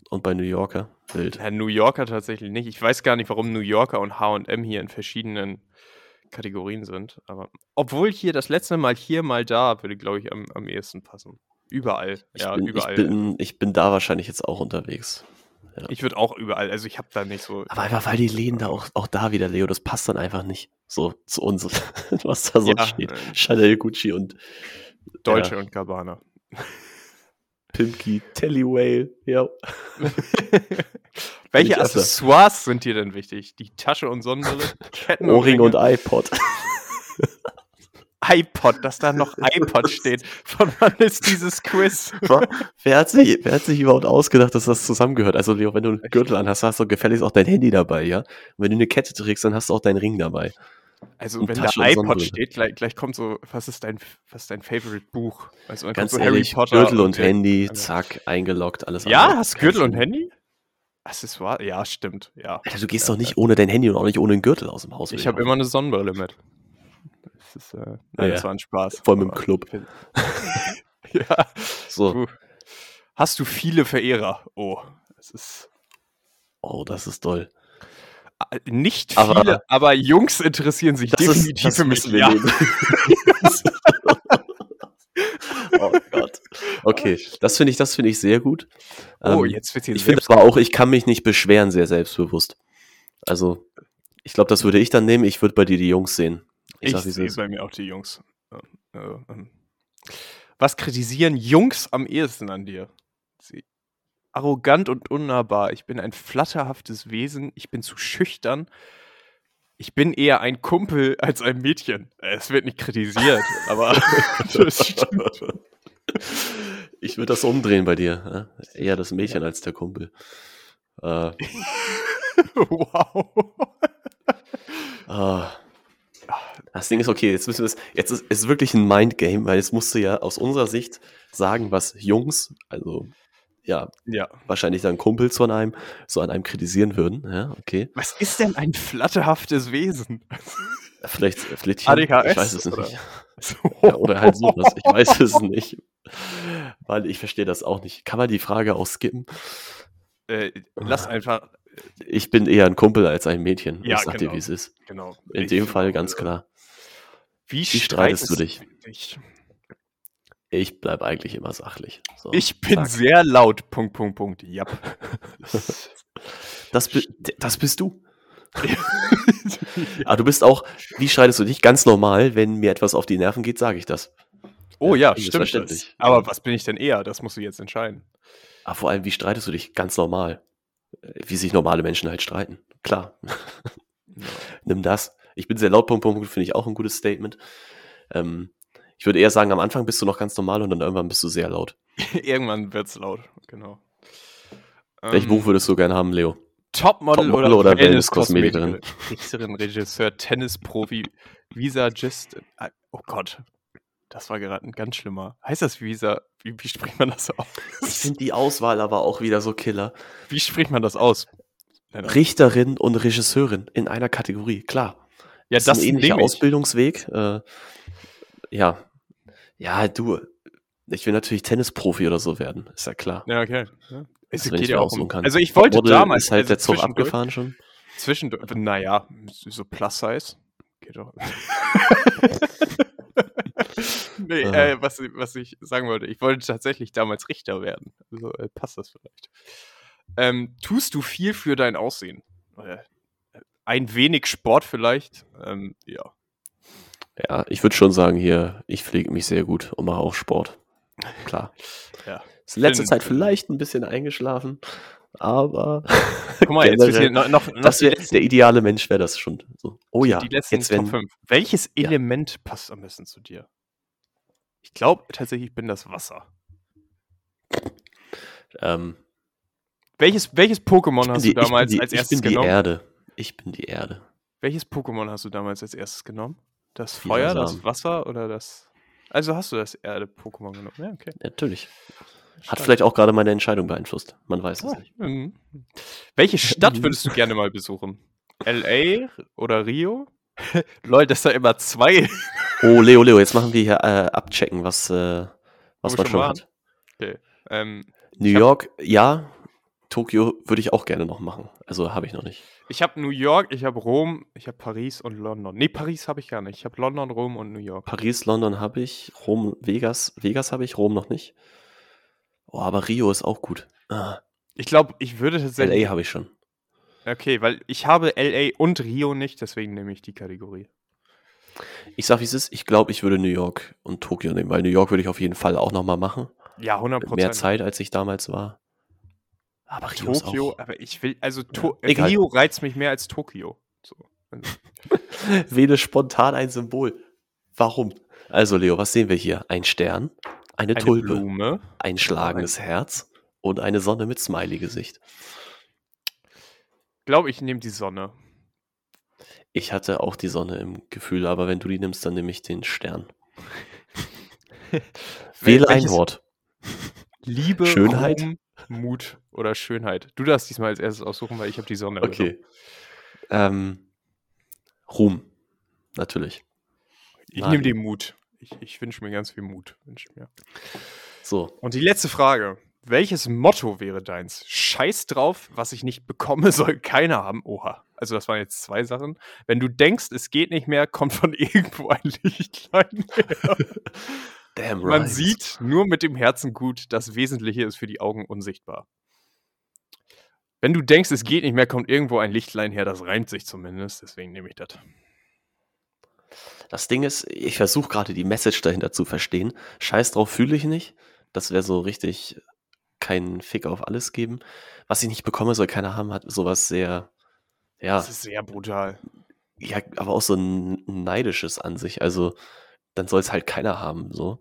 Und bei New Yorker? Wild. Ja, New Yorker tatsächlich nicht. Ich weiß gar nicht, warum New Yorker und HM hier in verschiedenen Kategorien sind. Aber obwohl hier das letzte Mal hier, mal da, würde, glaube ich, am, am ehesten passen. Überall. Ich, ja, bin, überall. ich, bin, ich bin da wahrscheinlich jetzt auch unterwegs. Ich würde auch überall, also ich habe da nicht so. Aber einfach, weil die Läden da auch, auch da wieder, Leo, das passt dann einfach nicht so zu uns, *laughs* was da so Ja, steht. äh, Chanel, Gucci und Deutsche Ja. und Gabbana. Pimki, Tellywhale, ja. *laughs* Welche. Accessoires sind dir denn wichtig? Die Tasche und Sonnenbrille? *laughs* Ketten Ohrring und iPod. iPod, dass da noch iPod steht. Von wann ist dieses Quiz? wer, hat sich, wer hat sich überhaupt ausgedacht, dass das zusammengehört? Also, Leo, wenn du einen Gürtel an hast, hast du gefälligst auch dein Handy dabei, ja? Und wenn du eine Kette trägst, dann hast du auch deinen Ring dabei. Also, Und wenn Tasche da und iPod steht, gleich, gleich kommt so, was ist dein, was ist dein Favorite Buch? Also, Ganz so ehrlich, Gürtel und der- Handy, zack, eingeloggt, alles Ja, andere. hast du Gürtel und Handy? Accessoire? Ja, stimmt, ja. Alter, du gehst Ja, doch nicht ohne dein Handy und auch nicht ohne den Gürtel aus dem Haus. Ich habe immer eine Sonnenbrille mit. Das ist, äh, nein, Ja, das war ein Spaß. Vor allem im Aber- Club. *laughs* *laughs* ja. So, Du, hast du viele Verehrer? Oh, das ist oh, das ist toll. äh, nicht Aber- viele, aber, Jungs interessieren sich ist, definitiv das für mich. Ja. *laughs* oh Gott. Okay, das finde ich, das finde ich sehr gut. Oh, Ähm, jetzt wird hier Ich finde aber auch, ich kann mich nicht beschweren, sehr selbstbewusst. Also, ich glaube, das würde ich dann nehmen. Ich würde bei dir die Jungs sehen. Ich, Ich, sehe bei mir auch die Jungs. Äh, äh, ähm. Was kritisieren Jungs am ehesten an dir? Sie arrogant und unnahbar. Ich bin ein flatterhaftes Wesen. Ich bin zu schüchtern. Ich bin eher ein Kumpel *laughs* als ein Mädchen. Äh, Es wird nicht kritisiert, *laughs* aber *laughs* das stimmt. Ich würde das umdrehen bei dir. Ja? Eher das Mädchen als der Kumpel. Äh, wow. ah. Das Ding ist okay, jetzt müssen wir es. Jetzt ist es wirklich ein Mindgame, weil jetzt musst du ja aus unserer Sicht sagen, was Jungs, also ja, Ja. wahrscheinlich dann Kumpels von einem, so an einem kritisieren würden. Ja, okay. Was ist denn ein flatterhaftes Wesen? Vielleicht, vielleicht ADHS, ich weiß es oder? nicht. Ja, oder halt sowas. Ich weiß es nicht. Weil ich verstehe das auch nicht. Kann man die Frage auch skippen? Äh, lass einfach, Ich bin eher ein Kumpel als ein Mädchen. Ja, ich sag genau. dir, wie es ist. genau. In Ich dem Fall ganz äh, klar. Wie, Wie streitest du dich? dich? Ich bleib eigentlich immer sachlich. So, Ich bin zack. sehr laut. Punkt, Punkt, Punkt. Ja. Das, das bist du. Aber *laughs* du bist auch, wie streitest du dich? Ganz normal, wenn mir etwas auf die Nerven geht, sage ich das. oh ja, ist stimmt. Das. Aber was bin ich denn eher? Das musst du jetzt entscheiden. Aber vor allem, wie streitest du dich? Ganz normal. Äh, Wie sich normale Menschen halt streiten. Klar. *laughs* Nimm das. Ich bin sehr laut, Punkt, Punkt, Punkt, finde ich auch ein gutes Statement. Ähm, ich würde eher sagen, am Anfang bist du noch ganz normal und dann irgendwann bist du sehr laut. *laughs* Irgendwann wird's laut. Genau. Welches Ähm, Buch würdest du gerne haben, Leo? Topmodel, Topmodel oder, oder Wellness-Kosmetikerin? Richterin, Regisseur, Tennisprofi, Visagist. Ah, Oh Gott. Das war gerade ein ganz schlimmer. Heißt das Visa? Wie, wie spricht man das Ich aus? finde die Auswahl aber auch wieder so killer. Wie spricht man das aus? Richterin und Regisseurin in einer Kategorie, klar. Ja, das ist ein ähnlicher. Ausbildungsweg. Äh, ja. Ja, du. Ich will natürlich Tennisprofi oder so werden, ist ja klar. Ja, okay. Ja. Also, wenn ich ja mir aussuchen um, kann. Also ich wollte Topmodel damals Ist halt also der Zug abgefahren schon. Zwischendurch, naja, so Plus Size. Geht doch. *laughs* nee, äh, was, was ich sagen wollte, ich wollte tatsächlich damals Richter werden. Also äh, passt das vielleicht. Ähm, tust du viel für dein Aussehen? Ein wenig Sport vielleicht? Ähm, ja. Ja, ich würde schon sagen, hier, ich pflege mich sehr gut und mache auch Sport. Klar. *laughs* Ja. Ist in letzter Zeit vielleicht ein bisschen eingeschlafen, aber *laughs* Guck mal, jetzt generell, noch, noch, das wär, der ideale Mensch wäre das schon. So. Oh ja, die letzten jetzt Top wenn, 5. Welches Ja. Element passt am besten zu dir? Ich glaube tatsächlich, ich bin das Wasser. ähm, Welches, welches Pokémon ich hast die, du damals ich die, als ich erstes bin die genommen? Erde. Ich bin die Erde. Welches Pokémon hast du damals als erstes genommen? Das Feuer, das. Wasser oder das. Also hast du das Erde-Pokémon genommen? Ja, okay. Natürlich. Hat vielleicht auch gerade meine Entscheidung beeinflusst. Man weiß es Ah, nicht. mhm. Welche Stadt würdest du gerne mal besuchen? L.A. oder Rio? *laughs* Leute, das sind immer zwei. Oh, Leo, Leo, jetzt machen wir hier äh, abchecken, was, äh, was man schon schon hat. Okay. Ähm, New York, ja, Tokio würde ich auch gerne noch machen. Also habe ich noch nicht. Ich habe New York, ich habe Rom, ich habe Paris und London. Nee, Paris habe ich gar nicht. Ich habe London, Rom und New York. Paris, London habe ich, Rom, Vegas. Vegas habe ich, Rom noch nicht. Oh, aber Rio ist auch gut. Ah, Ich glaube, ich würde tatsächlich. LA habe ich schon. Okay, weil ich habe LA und Rio nicht, deswegen nehme ich die Kategorie. Ich sag, wie es ist. Ich glaube, ich würde New York und Tokio nehmen, weil New York würde ich auf jeden Fall auch nochmal machen. Ja, 100 Mit mehr Zeit, als ich damals war. Aber Rio Tokio, auch. aber ich will, also to Egal. Rio reizt mich mehr als Tokio. So. Also, *laughs* Wähle spontan ein Symbol. Warum? Also, Leo, was sehen wir hier? Ein Stern, eine, eine Tulpe, Blume. ein schlagendes Herz und eine Sonne mit Smiley-Gesicht. Glaube ich, nehme die Sonne. Ich hatte auch die Sonne im Gefühl, aber wenn du die nimmst, dann nehme ich den Stern. *laughs* Wähle ein Wort. Liebe, Schönheit? Ruhm, Mut oder Schönheit. Du darfst diesmal als erstes aussuchen, weil ich habe die Sonne. Okay. Ähm, Ruhm. Natürlich. Ich nehme den Mut. Ich, ich wünsche mir ganz viel Mut. Wünsch mir. So, Und die letzte Frage. Welches Motto wäre deins? Scheiß drauf, was ich nicht bekomme, *laughs* soll keiner haben. Oha. Also das waren jetzt zwei Sachen. Wenn du denkst, es geht nicht mehr, kommt von *laughs* irgendwo ein Lichtlein her. *laughs* damn Man right. sieht nur mit dem Herzen gut, das Wesentliche ist für die Augen unsichtbar. Wenn du denkst, es geht nicht mehr, kommt irgendwo ein Lichtlein her, das reimt sich zumindest, deswegen nehme ich das. Das Ding ist, ich versuche gerade die Message dahinter zu verstehen. Scheiß drauf fühle ich nicht. Das wäre so richtig keinen Fick auf alles geben. Was ich nicht bekomme, soll keiner haben, hat sowas sehr, ja, Das ist sehr brutal. ja, aber auch so ein neidisches an sich. Also, dann soll es halt keiner haben, so.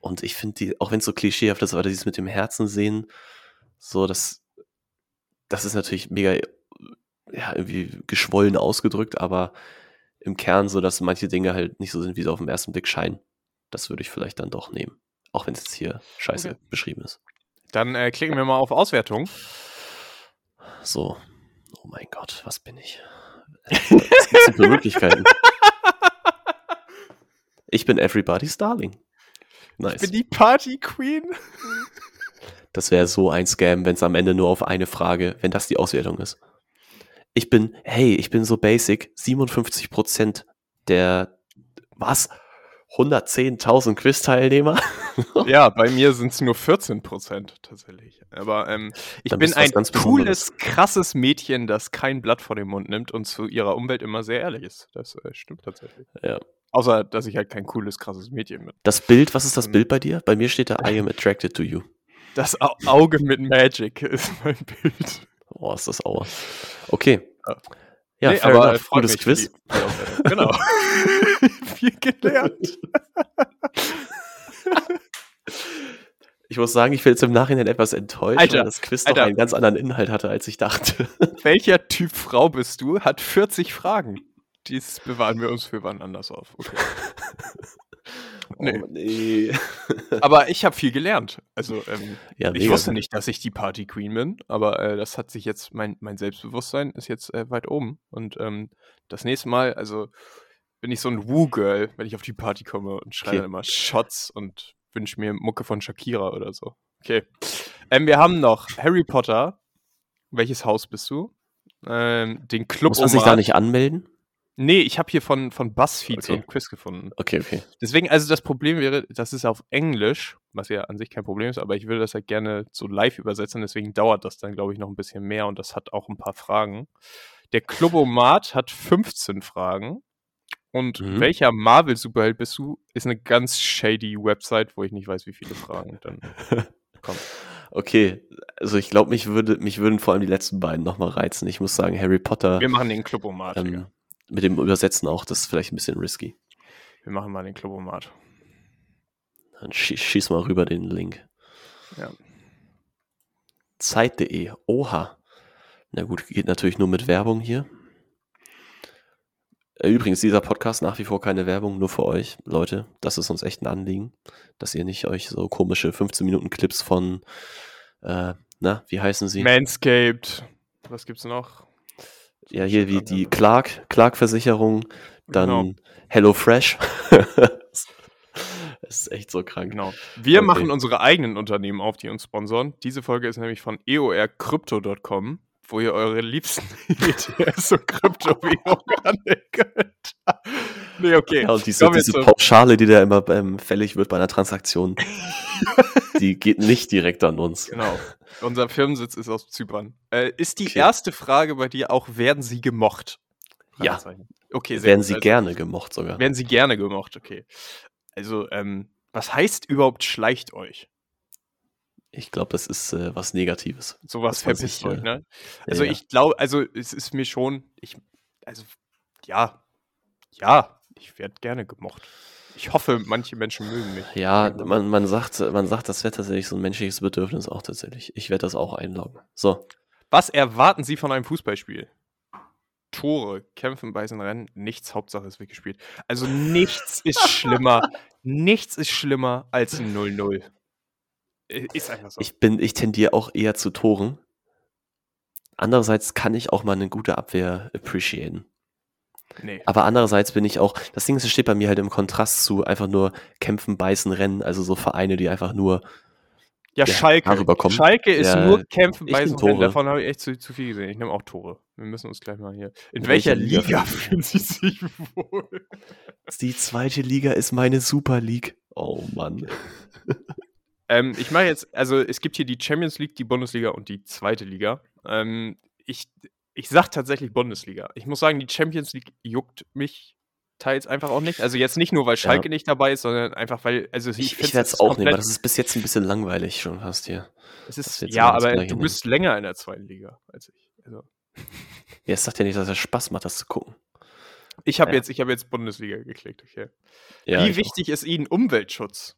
Und ich finde die, auch wenn es so klischeehaft ist, aber dieses mit dem Herzen sehen, so, das, das ist natürlich mega, ja, irgendwie geschwollen ausgedrückt, aber im Kern so, dass manche Dinge halt nicht so sind, wie sie auf den ersten Blick scheinen. Das würde ich vielleicht dann doch nehmen. Auch wenn es jetzt hier scheiße Okay. beschrieben ist. Dann äh, klicken wir mal auf Auswertung. So. Oh mein Gott, was bin ich? Was gibt's denn für Möglichkeiten? Ich bin everybody's darling. Nice. Ich bin die Party Queen. Das wäre so ein Scam, wenn es am Ende nur auf eine Frage, wenn das die Auswertung ist. Ich bin, hey, ich bin so basic, 57% der, was? 110.000 Quiz-Teilnehmer? *laughs* ja, bei mir sind es nur 14 Prozent tatsächlich. Aber ähm, ich Dann bin ein ganz cooles, krasses Mädchen, das kein Blatt vor den Mund nimmt und zu ihrer Umwelt immer sehr ehrlich ist. Das äh, stimmt tatsächlich. Ja. Außer, dass ich halt kein cooles, krasses Mädchen bin. Das Bild, was ist das. Bild bei dir? Bei mir steht da, I am attracted to you. Das Au Auge mit Magic ist mein Bild. Oh, ist das auer. Okay. Ja. Ja, Nee, aber, enough. Gutes Quiz. die- die. Genau. *laughs* Viel gelernt. Ich muss sagen, ich bin jetzt im Nachhinein etwas enttäuscht, Alter, weil das Quiz Alter. doch einen ganz anderen Inhalt hatte, als ich dachte. Welcher Typ Frau bist du? Hat 40 Fragen. Dies bewahren wir uns für wann anders auf. Okay. *laughs* Nee. Oh, nee. *laughs* Aber ich habe viel gelernt. Also, ähm, Ja, ich wusste nicht, dass ich die Party Queen bin, aber äh, das hat sich jetzt, mein, mein Selbstbewusstsein ist jetzt äh, weit oben. Und ähm, das nächste Mal, also bin ich so ein Woo-Girl, wenn ich auf die Party komme und schreie Okay. dann immer Shots und wünsche mir Mucke von Shakira oder so. Okay. Ähm, wir haben noch Harry Potter. Welches Haus bist du? Ähm, den Club Muss man sich da nicht anmelden? Nee, ich habe hier von, von BuzzFeed so Okay. ein Quiz gefunden. Okay, okay. Deswegen, also das Problem wäre, das ist auf Englisch, was ja an sich kein Problem ist, aber ich würde das halt gerne so live übersetzen, deswegen dauert das dann, glaube ich, noch ein bisschen mehr und das hat auch ein paar Fragen. Der Clubomat hat 15 Fragen. Und Mhm. welcher Marvel-Superheld bist du? Ist eine ganz shady Website, wo ich nicht weiß, wie viele Fragen dann kommen. *laughs* Okay, also ich glaube, mich, würde, mich würden vor allem die letzten beiden nochmal reizen. Ich muss sagen, Harry Potter Wir machen den Clubomat. ähm. Mit dem Übersetzen auch, das ist vielleicht ein bisschen risky. Wir machen mal den Clubomat. Dann schieß, schieß mal rüber den Link. Ja. Zeit.de. Oha. Na gut, geht natürlich nur mit Werbung hier. Äh, Übrigens, dieser Podcast nach wie vor keine Werbung, nur für euch, Leute. Das ist uns echt ein Anliegen, dass ihr nicht euch so komische 15-Minuten-Clips von, äh, na, wie heißen sie? Manscaped. Was gibt's noch? Ja, hier wie die Clark, Clark-Versicherung, dann Genau. HelloFresh. Das *laughs* ist echt so krank. Genau. Wir Okay. machen unsere eigenen Unternehmen auf, die uns sponsern. Diese Folge ist nämlich von eorcrypto.com, wo ihr eure liebsten *laughs* ETFs und Kryptowährungen handeln könnt. Nee, okay. Ja, und diese, diese Pauschale, die da immer ähm, fällig wird bei einer Transaktion, *laughs* die geht nicht direkt an uns. Genau. Unser Firmensitz ist aus Zypern. Äh, ist die Okay. erste Frage bei dir auch, werden sie gemocht? Ja. Okay, Werden gut. sie Also, gerne gemocht sogar. Werden sie gerne gemocht, okay. Also, ähm, was heißt überhaupt schleicht euch? Ich glaube, das ist äh, was Negatives. Sowas verpisst euch, äh, ne? Also ja. ich glaube, also es ist mir schon, ich, also ja, ja, ich werde gerne gemocht. Ich hoffe, manche Menschen mögen mich. Ja, man, man, sagt, man sagt, das wäre tatsächlich so ein menschliches Bedürfnis auch tatsächlich. Ich werde das auch einloggen. So, Was erwarten Sie von einem Fußballspiel? Tore, Kämpfen, Beißen, Rennen, nichts, Hauptsache es wird gespielt. Also nichts ist schlimmer, *laughs* nichts ist schlimmer als ein 0-0. Äh, Ist einfach so. ich bin, ich tendiere auch eher zu Toren. Andererseits kann ich auch mal eine gute Abwehr appreciaten. Nee. Aber andererseits bin ich auch, das Ding ist, es steht bei mir halt im Kontrast zu einfach nur kämpfen, beißen, rennen, also so Vereine, die einfach nur, Ja, Ja, Schalke. Schalke ist Ja, nur Kämpfen, Beißen, Rennen. Davon habe ich echt zu, zu viel gesehen. Ich nehme auch Tore. Wir müssen uns gleich mal hier. In, In welcher, welcher Liga Liga fühlen *laughs* fühlen Sie sich wohl? die zweite Liga ist meine Super League. Oh Mann. Ähm, ich mache jetzt, also es gibt hier die Champions League, die Bundesliga und die zweite Liga. Ähm, ich, ich sag tatsächlich Bundesliga. Ich muss sagen, die Champions League juckt mich teils einfach auch nicht. Also jetzt nicht nur, weil Schalke nicht dabei ist, sondern einfach, weil, also ich, Ich, ich, werde es jetzt auch nehmen, weil das ist bis jetzt ein bisschen langweilig schon fast hier. es ist, ja, aber du bist länger in der zweiten Liga als ich. Also, *laughs* Ja, es sagt ja nicht, dass es Spaß macht, das zu gucken. ich habe Ja. jetzt, ich habe jetzt Bundesliga geklickt, okay. Ja, Wie ich wichtig ist Ihnen Umweltschutz?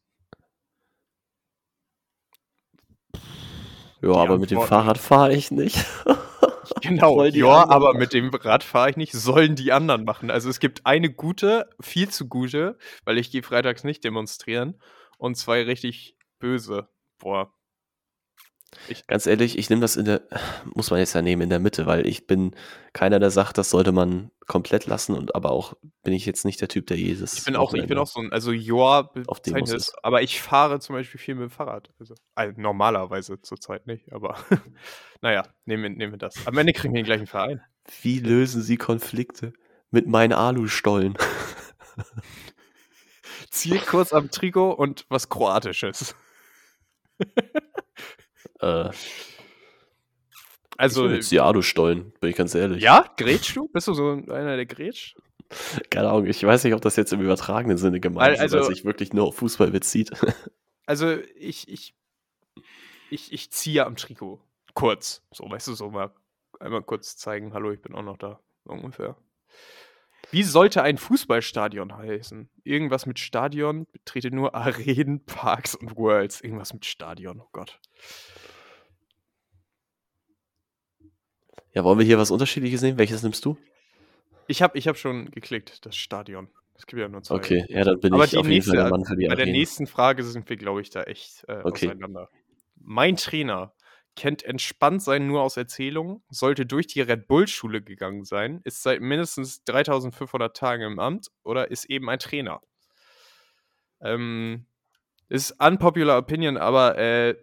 auch. Ja, aber mit dem Fahrrad fahre ich nicht. *laughs* *laughs* Genau, ja, aber machen. mit dem Rad fahre ich nicht, sollen die anderen machen. Also es gibt eine gute, viel zu gute, weil ich gehe freitags nicht demonstrieren und zwei richtig böse. Boah. Ganz ehrlich, ich nehme das in der, muss man jetzt ja nehmen, in der Mitte, weil ich bin keiner, der sagt, das sollte man komplett lassen und aber auch bin ich jetzt nicht der Typ, der Jesus. Ich bin auch, ich bin auch so ein, also dem bezeichnet aber ich fahre zum Beispiel viel mit dem Fahrrad. Also, also normalerweise zurzeit nicht, aber *laughs* naja, nehmen wir, nehmen wir das. Am Ende kriegen wir den gleichen Verein. Wie lösen Sie Konflikte? Mit meinen Alustollen. Ziel kurz am Trikot und was Kroatisches. Äh, Also, ich jetzt die Alustollen, bin ich ganz ehrlich. ja, grätschst du? Bist du so einer, der grätscht? *laughs* Keine Ahnung, ich weiß nicht, ob das jetzt im übertragenen Sinne gemeint ist, also- oder sich wirklich nur auf Fußball bezieht. *laughs* Also ich, ich, ich, ich ziehe am Trikot. Kurz. So, weißt du, so mal einmal kurz zeigen, hallo, ich bin auch noch da. So ungefähr. Wie sollte ein Fußballstadion heißen? Irgendwas mit Stadion, betrete nur Arenen, Parks und Worlds. Irgendwas mit Stadion, oh Gott. Ja, wollen wir hier was Unterschiedliches nehmen? Welches nimmst du? Ich habe ich hab schon geklickt, das Stadion. Es gibt ja nur zwei. Okay, ja, dann bin Aber ich auf jeden Fall der nächste- Mann für die Bei der Arenen. nächsten Frage sind wir, glaube ich, da echt äh, Okay. auseinander. Mein Trainer kennt entspannt sein nur aus Erzählungen, sollte durch die Red Bull-Schule gegangen sein, ist seit mindestens 3500 Tagen im Amt oder ist eben ein Trainer. Ähm, ist unpopular opinion, aber äh,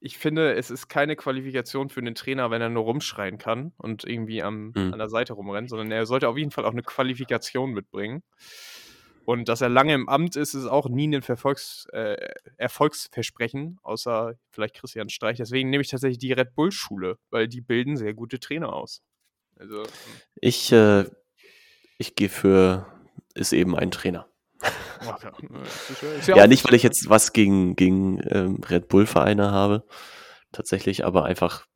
ich finde, es ist keine Qualifikation für einen Trainer, wenn er nur rumschreien kann und irgendwie am, Mhm. an der Seite rumrennt, sondern er sollte auf jeden Fall auch eine Qualifikation mitbringen. Und dass er lange im Amt ist, ist auch nie ein Verfolgs, äh, Erfolgsversprechen, außer vielleicht Christian Streich. Deswegen nehme ich tatsächlich die Red Bull-Schule, weil die bilden sehr gute Trainer aus. Also, Ich, äh, ich gehe für, ist eben ein Trainer. Ja, nicht, weil ich jetzt was gegen, gegen ähm, Red Bull-Vereine habe, tatsächlich, aber einfach,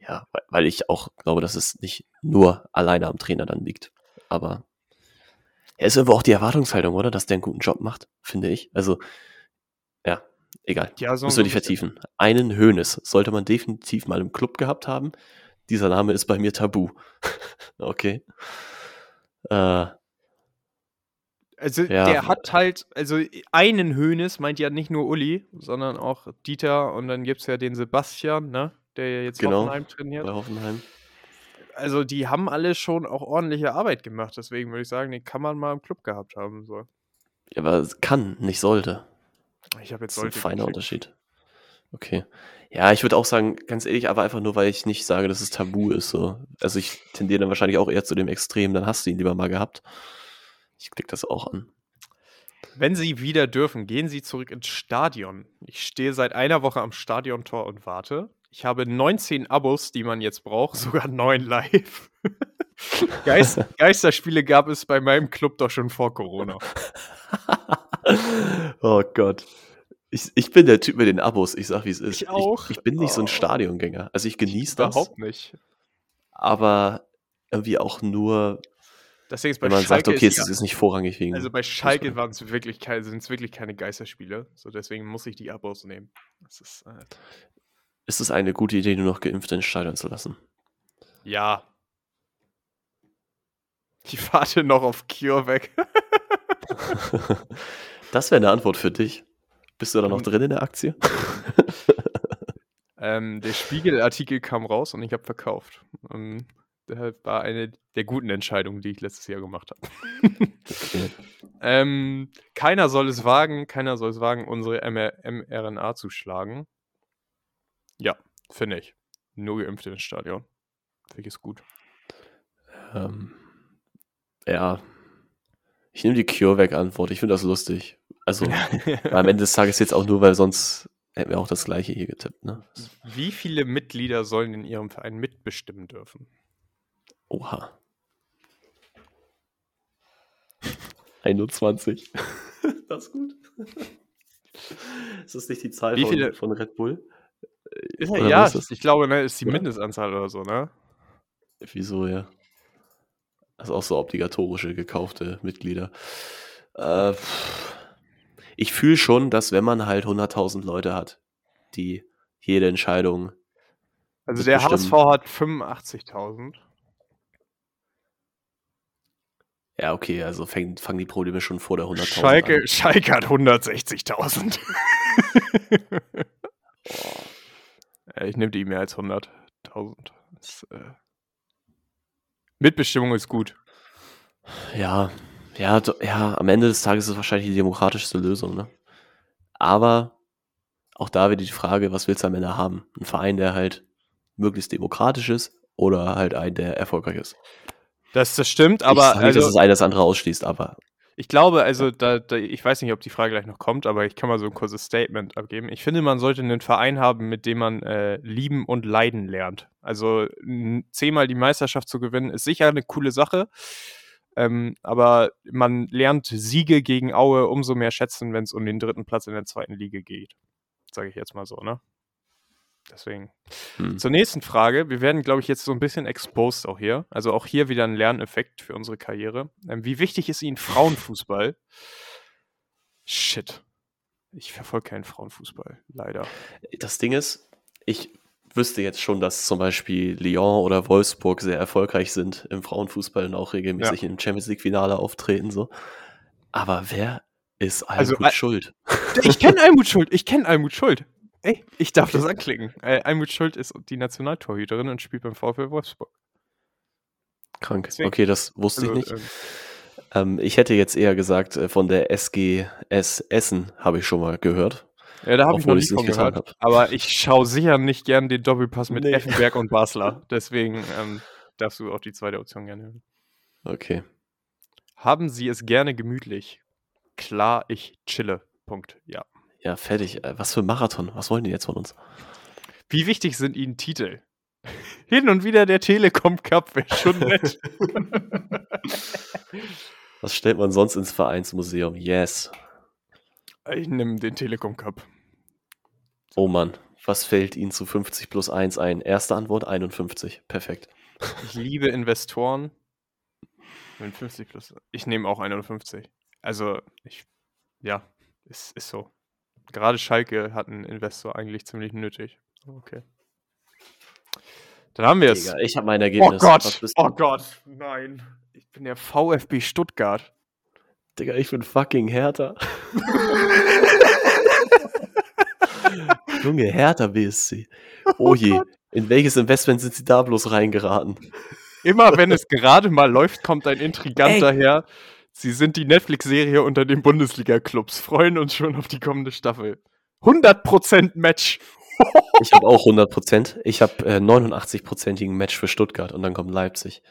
ja, weil, ich auch glaube, dass es nicht nur alleine am Trainer dann liegt. Aber er ist irgendwo auch die Erwartungshaltung, oder? Dass der einen guten Job macht, finde ich. Also, ja, egal. Ja, so, Müssen wir nicht vertiefen. Einen Hönes sollte man definitiv mal im Club gehabt haben. Dieser Name ist bei mir tabu. *laughs* okay. Äh, Also Ja. der hat halt, also einen Hönes meint ja nicht nur Uli, sondern auch Dieter und dann gibt es ja den Sebastian, ne? Der ja jetzt Genau. Hoffenheim trainiert. bei Hoffenheim. Also die haben alle schon auch ordentliche Arbeit gemacht, deswegen würde ich sagen, den kann man mal im Club gehabt haben. So. Ja, aber es kann, nicht sollte. Ich habe jetzt Das ist ein feiner. Unterschied. Okay. Ja, ich würde auch sagen, ganz ehrlich, aber einfach nur, weil ich nicht sage, dass es tabu ist. So. Also ich tendiere dann wahrscheinlich auch eher zu dem Extrem, dann hast du ihn lieber mal gehabt. Ich klicke das auch an. Wenn Sie wieder dürfen, gehen Sie zurück ins Stadion. Ich stehe seit einer Woche am Stadiontor und warte. Ich habe 19 Abos, die man jetzt braucht, *laughs* sogar 9 live. *laughs* Geist, Geisterspiele gab es bei meinem Club doch schon vor Corona. *laughs* oh Gott. Ich, ich bin der Typ mit den Abos, ich sag wie es ist. Ich auch. Ich, ich bin nicht so ein Oh. Stadiongänger. Also ich genieße das, Überhaupt nicht. aber irgendwie auch nur, Deswegen ist bei wenn man sagt, Schalke okay, ist es ist nicht vorrangig wegen. Also bei Schalke waren es wirklich keine, sind es wirklich keine Geisterspiele. So deswegen muss ich die Abos nehmen. Das ist, äh, ist es eine gute Idee, nur noch Geimpfte ins Stadion zu lassen? ja. Ich warte noch auf CureVac. *laughs* das wäre eine Antwort für dich. Bist du da noch Ähm, drin in der Aktie? *laughs* ähm, der Spiegel-Artikel kam raus und ich habe verkauft. Ähm, war eine der guten Entscheidungen, die ich letztes Jahr gemacht habe. Okay. *laughs* ähm, keiner soll es wagen, keiner soll es wagen, unsere MR mRNA zu schlagen. Ja, finde ich. Nur Geimpfte ins Stadion. Finde ich ist gut. Ähm, ja. Ich nehme die CureVac-Antwort. Ich finde das lustig. Also, *laughs* am Ende des Tages jetzt auch nur, weil sonst hätten wir auch das gleiche hier getippt, ne? Wie viele Mitglieder sollen in ihrem Verein mitbestimmen dürfen? Oha. 21. *laughs* das ist gut. Ist das nicht die Zahl Wie von, viele- von Red Bull? Ist Oder ja, ist das? ich glaube, ne, ist die Oder? Mindestanzahl oder so, ne? Wieso, ja? Also auch so obligatorische gekaufte Mitglieder. Äh, ich fühle schon, dass wenn man halt 100.000 Leute hat, die jede Entscheidung. Also der HSV hat 85.000. Ja, okay, also fängen, fangen die Probleme schon vor der 100.000 Schalke, an. Schalke hat 160.000. Ja, *laughs* ich nehme die mehr als 100.000. Das, Äh Mitbestimmung ist gut. Ja, ja, ja, am Ende des Tages ist es wahrscheinlich die demokratischste Lösung, ne? Aber auch da wieder die Frage, was willst du am Ende haben? Ein Verein, der halt möglichst demokratisch ist oder halt ein, der erfolgreich ist. Das, das stimmt, ich aber sag nicht, dass also, es eine das andere ausschließt, aber ich glaube, also, da, da, ich weiß nicht, ob die Frage gleich noch kommt, aber ich kann mal so ein kurzes Statement abgeben. Ich finde, man sollte einen Verein haben, mit dem man äh, lieben und leiden lernt. Also zehnmal die Meisterschaft zu gewinnen, ist sicher eine coole Sache. Ähm, aber man lernt Siege gegen Aue umso mehr schätzen, wenn es um den dritten Platz in der zweiten Liga geht. Sage ich jetzt mal so, ne? Deswegen. hm. Zur nächsten Frage. Wir werden, glaube ich, jetzt so ein bisschen exposed auch hier. Also auch hier wieder ein Lerneffekt für unsere Karriere. Ähm, wie wichtig ist Ihnen Frauenfußball? Shit. Ich verfolge keinen Frauenfußball, leider. das Ding ist, ich wüsste jetzt schon, dass zum Beispiel Lyon oder Wolfsburg sehr erfolgreich sind im Frauenfußball und auch regelmäßig im Champions League-Finale auftreten, so. Aber wer ist Also, Almut äh, schuld? Ich kenne *laughs* Almut Schuld. Ich kenne Almut Schuld. Ey, ich darf das anklicken. Äh, Almut Schuld ist die Nationaltorhüterin und spielt beim VfL Wolfsburg. Krank. deswegen- Okay, das wusste ich nicht. ähm, Ähm, ich hätte jetzt eher gesagt, äh, von der SGS Essen habe ich schon mal gehört. ja, da habe ich noch nie von gehört. hab. Aber ich schaue sicher nicht gern den Doppelpass mit Nee. Effenberg und Basler. *laughs* Deswegen ähm, darfst du auch die zweite Option gerne hören. Okay. Haben Sie es gerne gemütlich? Klar, ich chille. Punkt. Ja. Ja, fertig. Äh, Was für ein Marathon? Was wollen die jetzt von uns? Wie wichtig sind Ihnen Titel? *laughs* Hin und wieder der Telekom Cup wäre schon nett. *laughs* Was stellt man sonst ins Vereinsmuseum? Yes. ich nehme den Telekom Cup. Oh Mann. Was fällt Ihnen zu 50 plus 1 ein? Erste Antwort 51. Perfekt. *laughs* Ich liebe Investoren. Wenn 50 plus. Ich nehme auch 51. Also, ich. Ja, ist, ist so. Gerade Schalke hat einen Investor eigentlich ziemlich nötig. Okay. Dann haben wir es. Ich habe mein Oh Ergebnis. Was Gott, oh Gott, nein. Ich bin der VfB Stuttgart. Digga, ich bin fucking Hertha. *laughs* Junge, Hertha BSC. Oh je. In welches Investment sind sie da bloß reingeraten? Immer wenn es gerade mal läuft, kommt ein Intrigant Ey. daher, Sie sind die Netflix-Serie unter den Bundesliga-Clubs, freuen uns schon auf die kommende Staffel. 100% Match. *laughs* Ich habe auch 100%. Ich habe äh, 89%igen Match für Stuttgart und dann kommt Leipzig.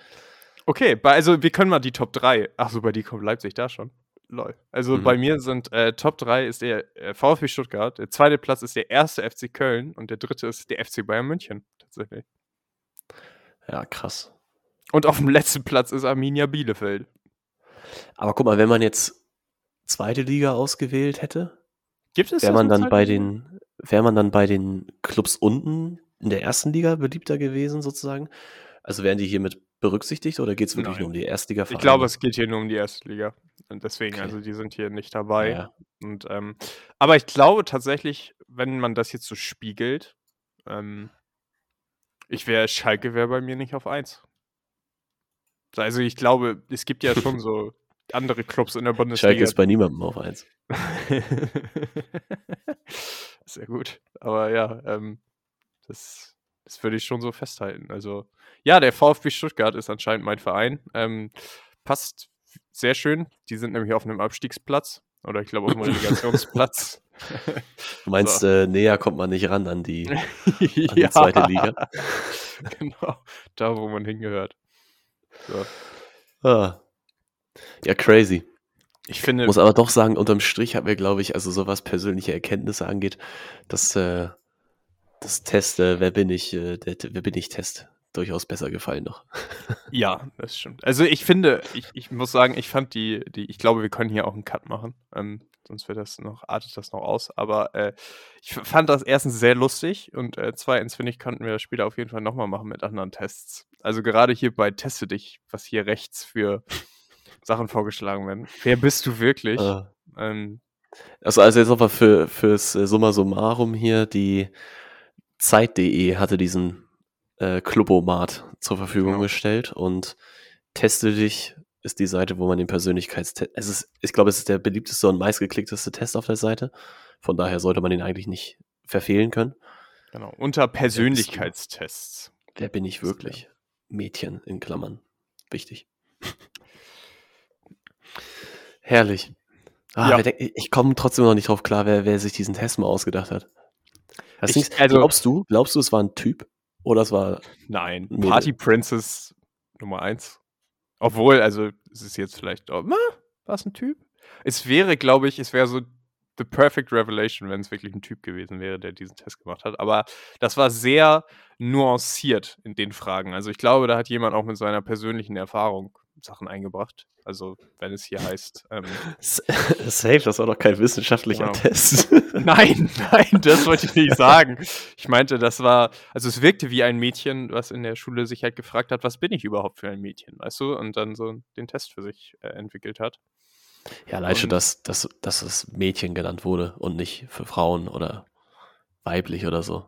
Okay, also wir können mal die Top 3. Achso, bei dir kommt Leipzig da schon. Lol. Also mhm. bei mir sind äh, Top 3 ist der äh, VfB Stuttgart, der zweite Platz ist der erste FC Köln und der dritte ist der FC Bayern München, tatsächlich. Ja, krass. Und auf dem letzten Platz ist Arminia Bielefeld. Aber guck mal, wenn man jetzt zweite Liga ausgewählt hätte, gibt es wäre man dann bei den wäre man dann bei den Clubs unten in der ersten Liga beliebter gewesen sozusagen? Also wären die hier mit berücksichtigt oder geht es wirklich Nein. nur um die Erstliga? Ich glaube, es geht hier nur um die erste Liga. Und deswegen, okay. also die sind hier nicht dabei. Ja. Und, ähm, aber ich glaube tatsächlich, wenn man das jetzt so spiegelt, ähm, ich wäre, Schalke wäre bei mir nicht auf 1. Also ich glaube, es gibt ja schon so andere Clubs in der Bundesliga. Schalke ist bei niemandem auf 1. *laughs* Sehr gut. Aber ja, ähm, das, das würde ich schon so festhalten. Also, ja, der VfB Stuttgart ist anscheinend mein Verein. Ähm, passt sehr schön. Die sind nämlich auf einem Abstiegsplatz. Oder ich glaube auf einem *laughs* Relegationsplatz. Du meinst, so. äh, näher kommt man nicht ran an die, *laughs* an die ja. zweite Liga? genau, da wo man hingehört. So. Ah. Ja, crazy. Ich finde. Muss aber doch sagen, unterm Strich haben wir, glaube ich, also so was persönliche Erkenntnisse angeht, dass äh, das Test, äh, wer bin ich, äh, der, wer bin ich Test durchaus besser gefallen noch. *laughs* ja, das stimmt. Also ich finde, ich, ich muss sagen, ich fand die, die, ich glaube, wir können hier auch einen Cut machen. Ähm, sonst wird das noch, artet das noch aus. Aber äh, ich fand das erstens sehr lustig und äh, zweitens finde ich, könnten wir das später auf jeden Fall nochmal machen mit anderen Tests. Also gerade hier bei Teste dich, was hier rechts für Sachen vorgeschlagen werden. Wer bist du wirklich? Äh. Ähm, also, also jetzt nochmal für, fürs äh, Summa Summarum hier, die Zeit.de hatte diesen äh, Clubomat zur Verfügung genau. gestellt und Teste dich ist die Seite, wo man den Persönlichkeitstest, es ist, ich glaube, es ist der beliebteste und meistgeklickteste Test auf der Seite. Von daher sollte man den eigentlich nicht verfehlen können. Genau, unter Persönlichkeitstests. Wer bin ich wirklich? Mädchen in Klammern. Wichtig. Herrlich. Ah, ja. denk, ich komme trotzdem noch nicht drauf klar, wer, wer sich diesen Test mal ausgedacht hat. Ich, also, glaubst du, glaubst du, es war ein Typ? Oder es war. Nein, Party Princess Nummer 1. Obwohl, also, es ist jetzt vielleicht. Oh, war es ein Typ? Es wäre, glaube ich, es wäre so the perfect revelation, wenn es wirklich ein Typ gewesen wäre, der diesen Test gemacht hat. Aber das war sehr nuanciert in den Fragen. Also, ich glaube, da hat jemand auch mit seiner persönlichen Erfahrung Sachen eingebracht. Also, wenn es hier heißt. Ähm, *laughs* Safe, das war doch kein wissenschaftlicher genau. Test. *laughs* nein, nein, das wollte ich nicht sagen. Ich meinte, das war, also es wirkte wie ein Mädchen, was in der Schule sich halt gefragt hat, was bin ich überhaupt für ein Mädchen, weißt du? Und dann so den Test für sich äh, entwickelt hat. Ja, allein schon, dass, dass, dass es Mädchen genannt wurde und nicht für Frauen oder weiblich oder so.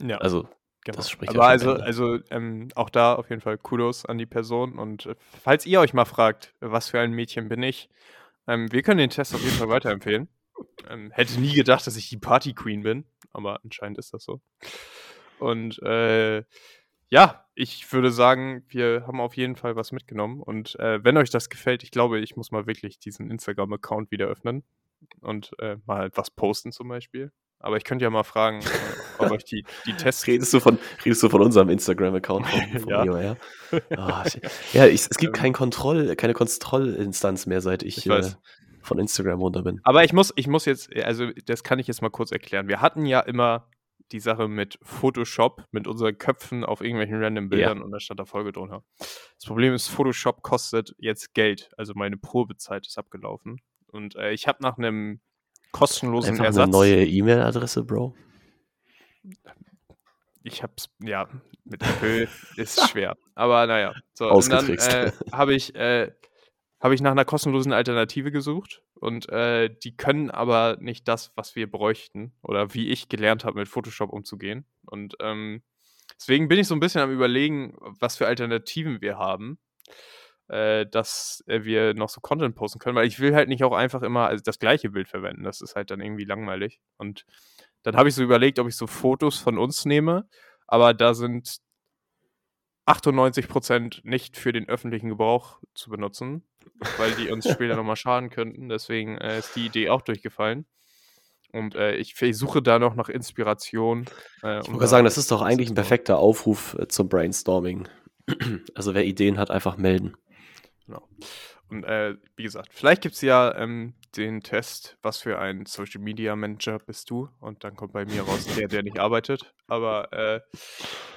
Ja. Also Genau. Das spricht Aber ja also, also ähm, auch da auf jeden Fall Kudos an die Person. Und äh, falls ihr euch mal fragt, was für ein Mädchen bin ich, ähm, wir können den Test auf jeden Fall weiterempfehlen. Ähm, hätte nie gedacht, dass ich die Party Queen bin, aber anscheinend ist das so. Und äh, ja, ich würde sagen, wir haben auf jeden Fall was mitgenommen. Und äh, wenn euch das gefällt, ich glaube, ich muss mal wirklich diesen Instagram-Account wieder öffnen und äh, mal was posten zum Beispiel. Aber ich könnte ja mal fragen, ob euch die, die Tests. Redest du von, redest du von unserem Instagram-Account *laughs* ja. Mir, ja? *laughs* Oh, ja, ich, es gibt ähm, kein Kontroll, keine Kontrollinstanz mehr, seit ich, ich äh, von Instagram runter bin. Aber ich muss, ich muss jetzt, also das kann ich jetzt mal kurz erklären. Wir hatten ja immer die Sache mit Photoshop, mit unseren Köpfen auf irgendwelchen random Bildern ja. und da stand da Folge drunter. Das Problem ist, Photoshop kostet jetzt Geld. Also meine Probezeit ist abgelaufen. Und äh, ich habe nach einem kostenlosen Einfach Ersatz. Eine neue E-Mail-Adresse, Bro. Ich hab's, ja, mit Apple *laughs* ist schwer. Aber naja. So, und dann äh, habe ich, äh, hab ich nach einer kostenlosen Alternative gesucht und äh, die können aber nicht das, was wir bräuchten oder wie ich gelernt habe, mit Photoshop umzugehen. Und ähm, deswegen bin ich so ein bisschen am Überlegen, was für Alternativen wir haben äh, dass äh, wir noch so Content posten können, weil ich will halt nicht auch einfach immer also das gleiche Bild verwenden. Das ist halt dann irgendwie langweilig. Und dann habe ich so überlegt, ob ich so Fotos von uns nehme, aber da sind 98% nicht für den öffentlichen Gebrauch zu benutzen, weil die uns später nochmal *laughs* schaden könnten. Deswegen äh, ist die Idee auch durchgefallen. Und äh, ich versuche da noch nach Inspiration. Äh, ich wollte sagen, das ist doch eigentlich ein perfekter Aufruf äh, zum Brainstorming. *clears throat* also wer Ideen hat, einfach melden. Genau. Und äh, wie gesagt, vielleicht gibt es ja ähm, den Test, was für ein Social Media Manager bist du? Und dann kommt bei mir raus, der, der nicht arbeitet. Aber äh,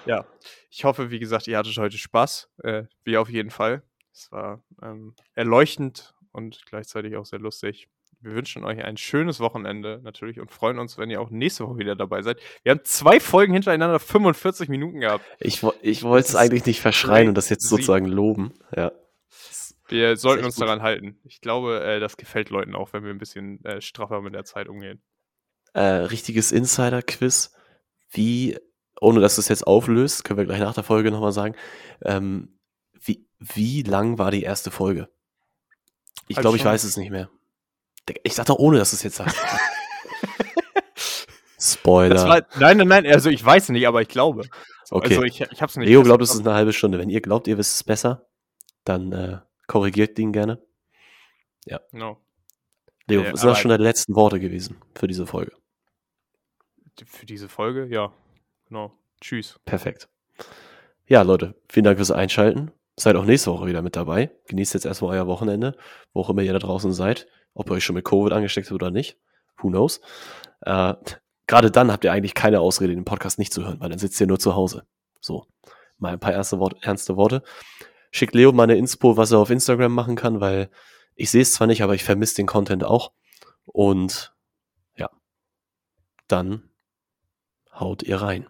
ja, ich hoffe, wie gesagt, ihr hattet heute Spaß. Äh, wir auf jeden Fall. Es war ähm, erleuchtend und gleichzeitig auch sehr lustig. Wir wünschen euch ein schönes Wochenende natürlich und freuen uns, wenn ihr auch nächste Woche wieder dabei seid. Wir haben zwei Folgen hintereinander 45 Minuten gehabt. Ich, ich wollte es eigentlich nicht verschreien und das jetzt sozusagen loben. Ja. Wir sollten uns gut. daran halten. Ich glaube, äh, das gefällt Leuten auch, wenn wir ein bisschen äh, straffer mit der Zeit umgehen. Äh, richtiges Insider-Quiz. Wie, ohne dass du es jetzt auflöst, können wir gleich nach der Folge nochmal sagen, ähm, wie, wie lang war die erste Folge? Ich glaube, ich weiß es nicht mehr. Ich sag doch, ohne dass du es jetzt sagst. *laughs* Spoiler. War, nein, nein, nein, also ich weiß nicht, aber ich glaube. Okay. Also ich, ich hab's nicht. Leo glaubt, es ist eine halbe Stunde. Wenn ihr glaubt, ihr wisst es besser, dann äh, korrigiert ihn gerne. Ja. No. Leo, äh, sind das schon deine letzten Worte gewesen für diese Folge? Für diese Folge, ja. Genau. Tschüss. Perfekt. Ja, Leute, vielen Dank fürs Einschalten. Seid auch nächste Woche wieder mit dabei. Genießt jetzt erstmal euer Wochenende, wo auch immer ihr da draußen seid. Ob ihr euch schon mit Covid angesteckt habt oder nicht. Who knows? Äh, Gerade dann habt ihr eigentlich keine Ausrede, den Podcast nicht zu hören, weil dann sitzt ihr nur zu Hause. So, mal ein paar erste Wort, ernste Worte. Schickt Leo mal eine Inspo, was er auf Instagram machen kann, weil ich sehe es zwar nicht, aber ich vermisse den Content auch. Und ja, dann haut ihr rein.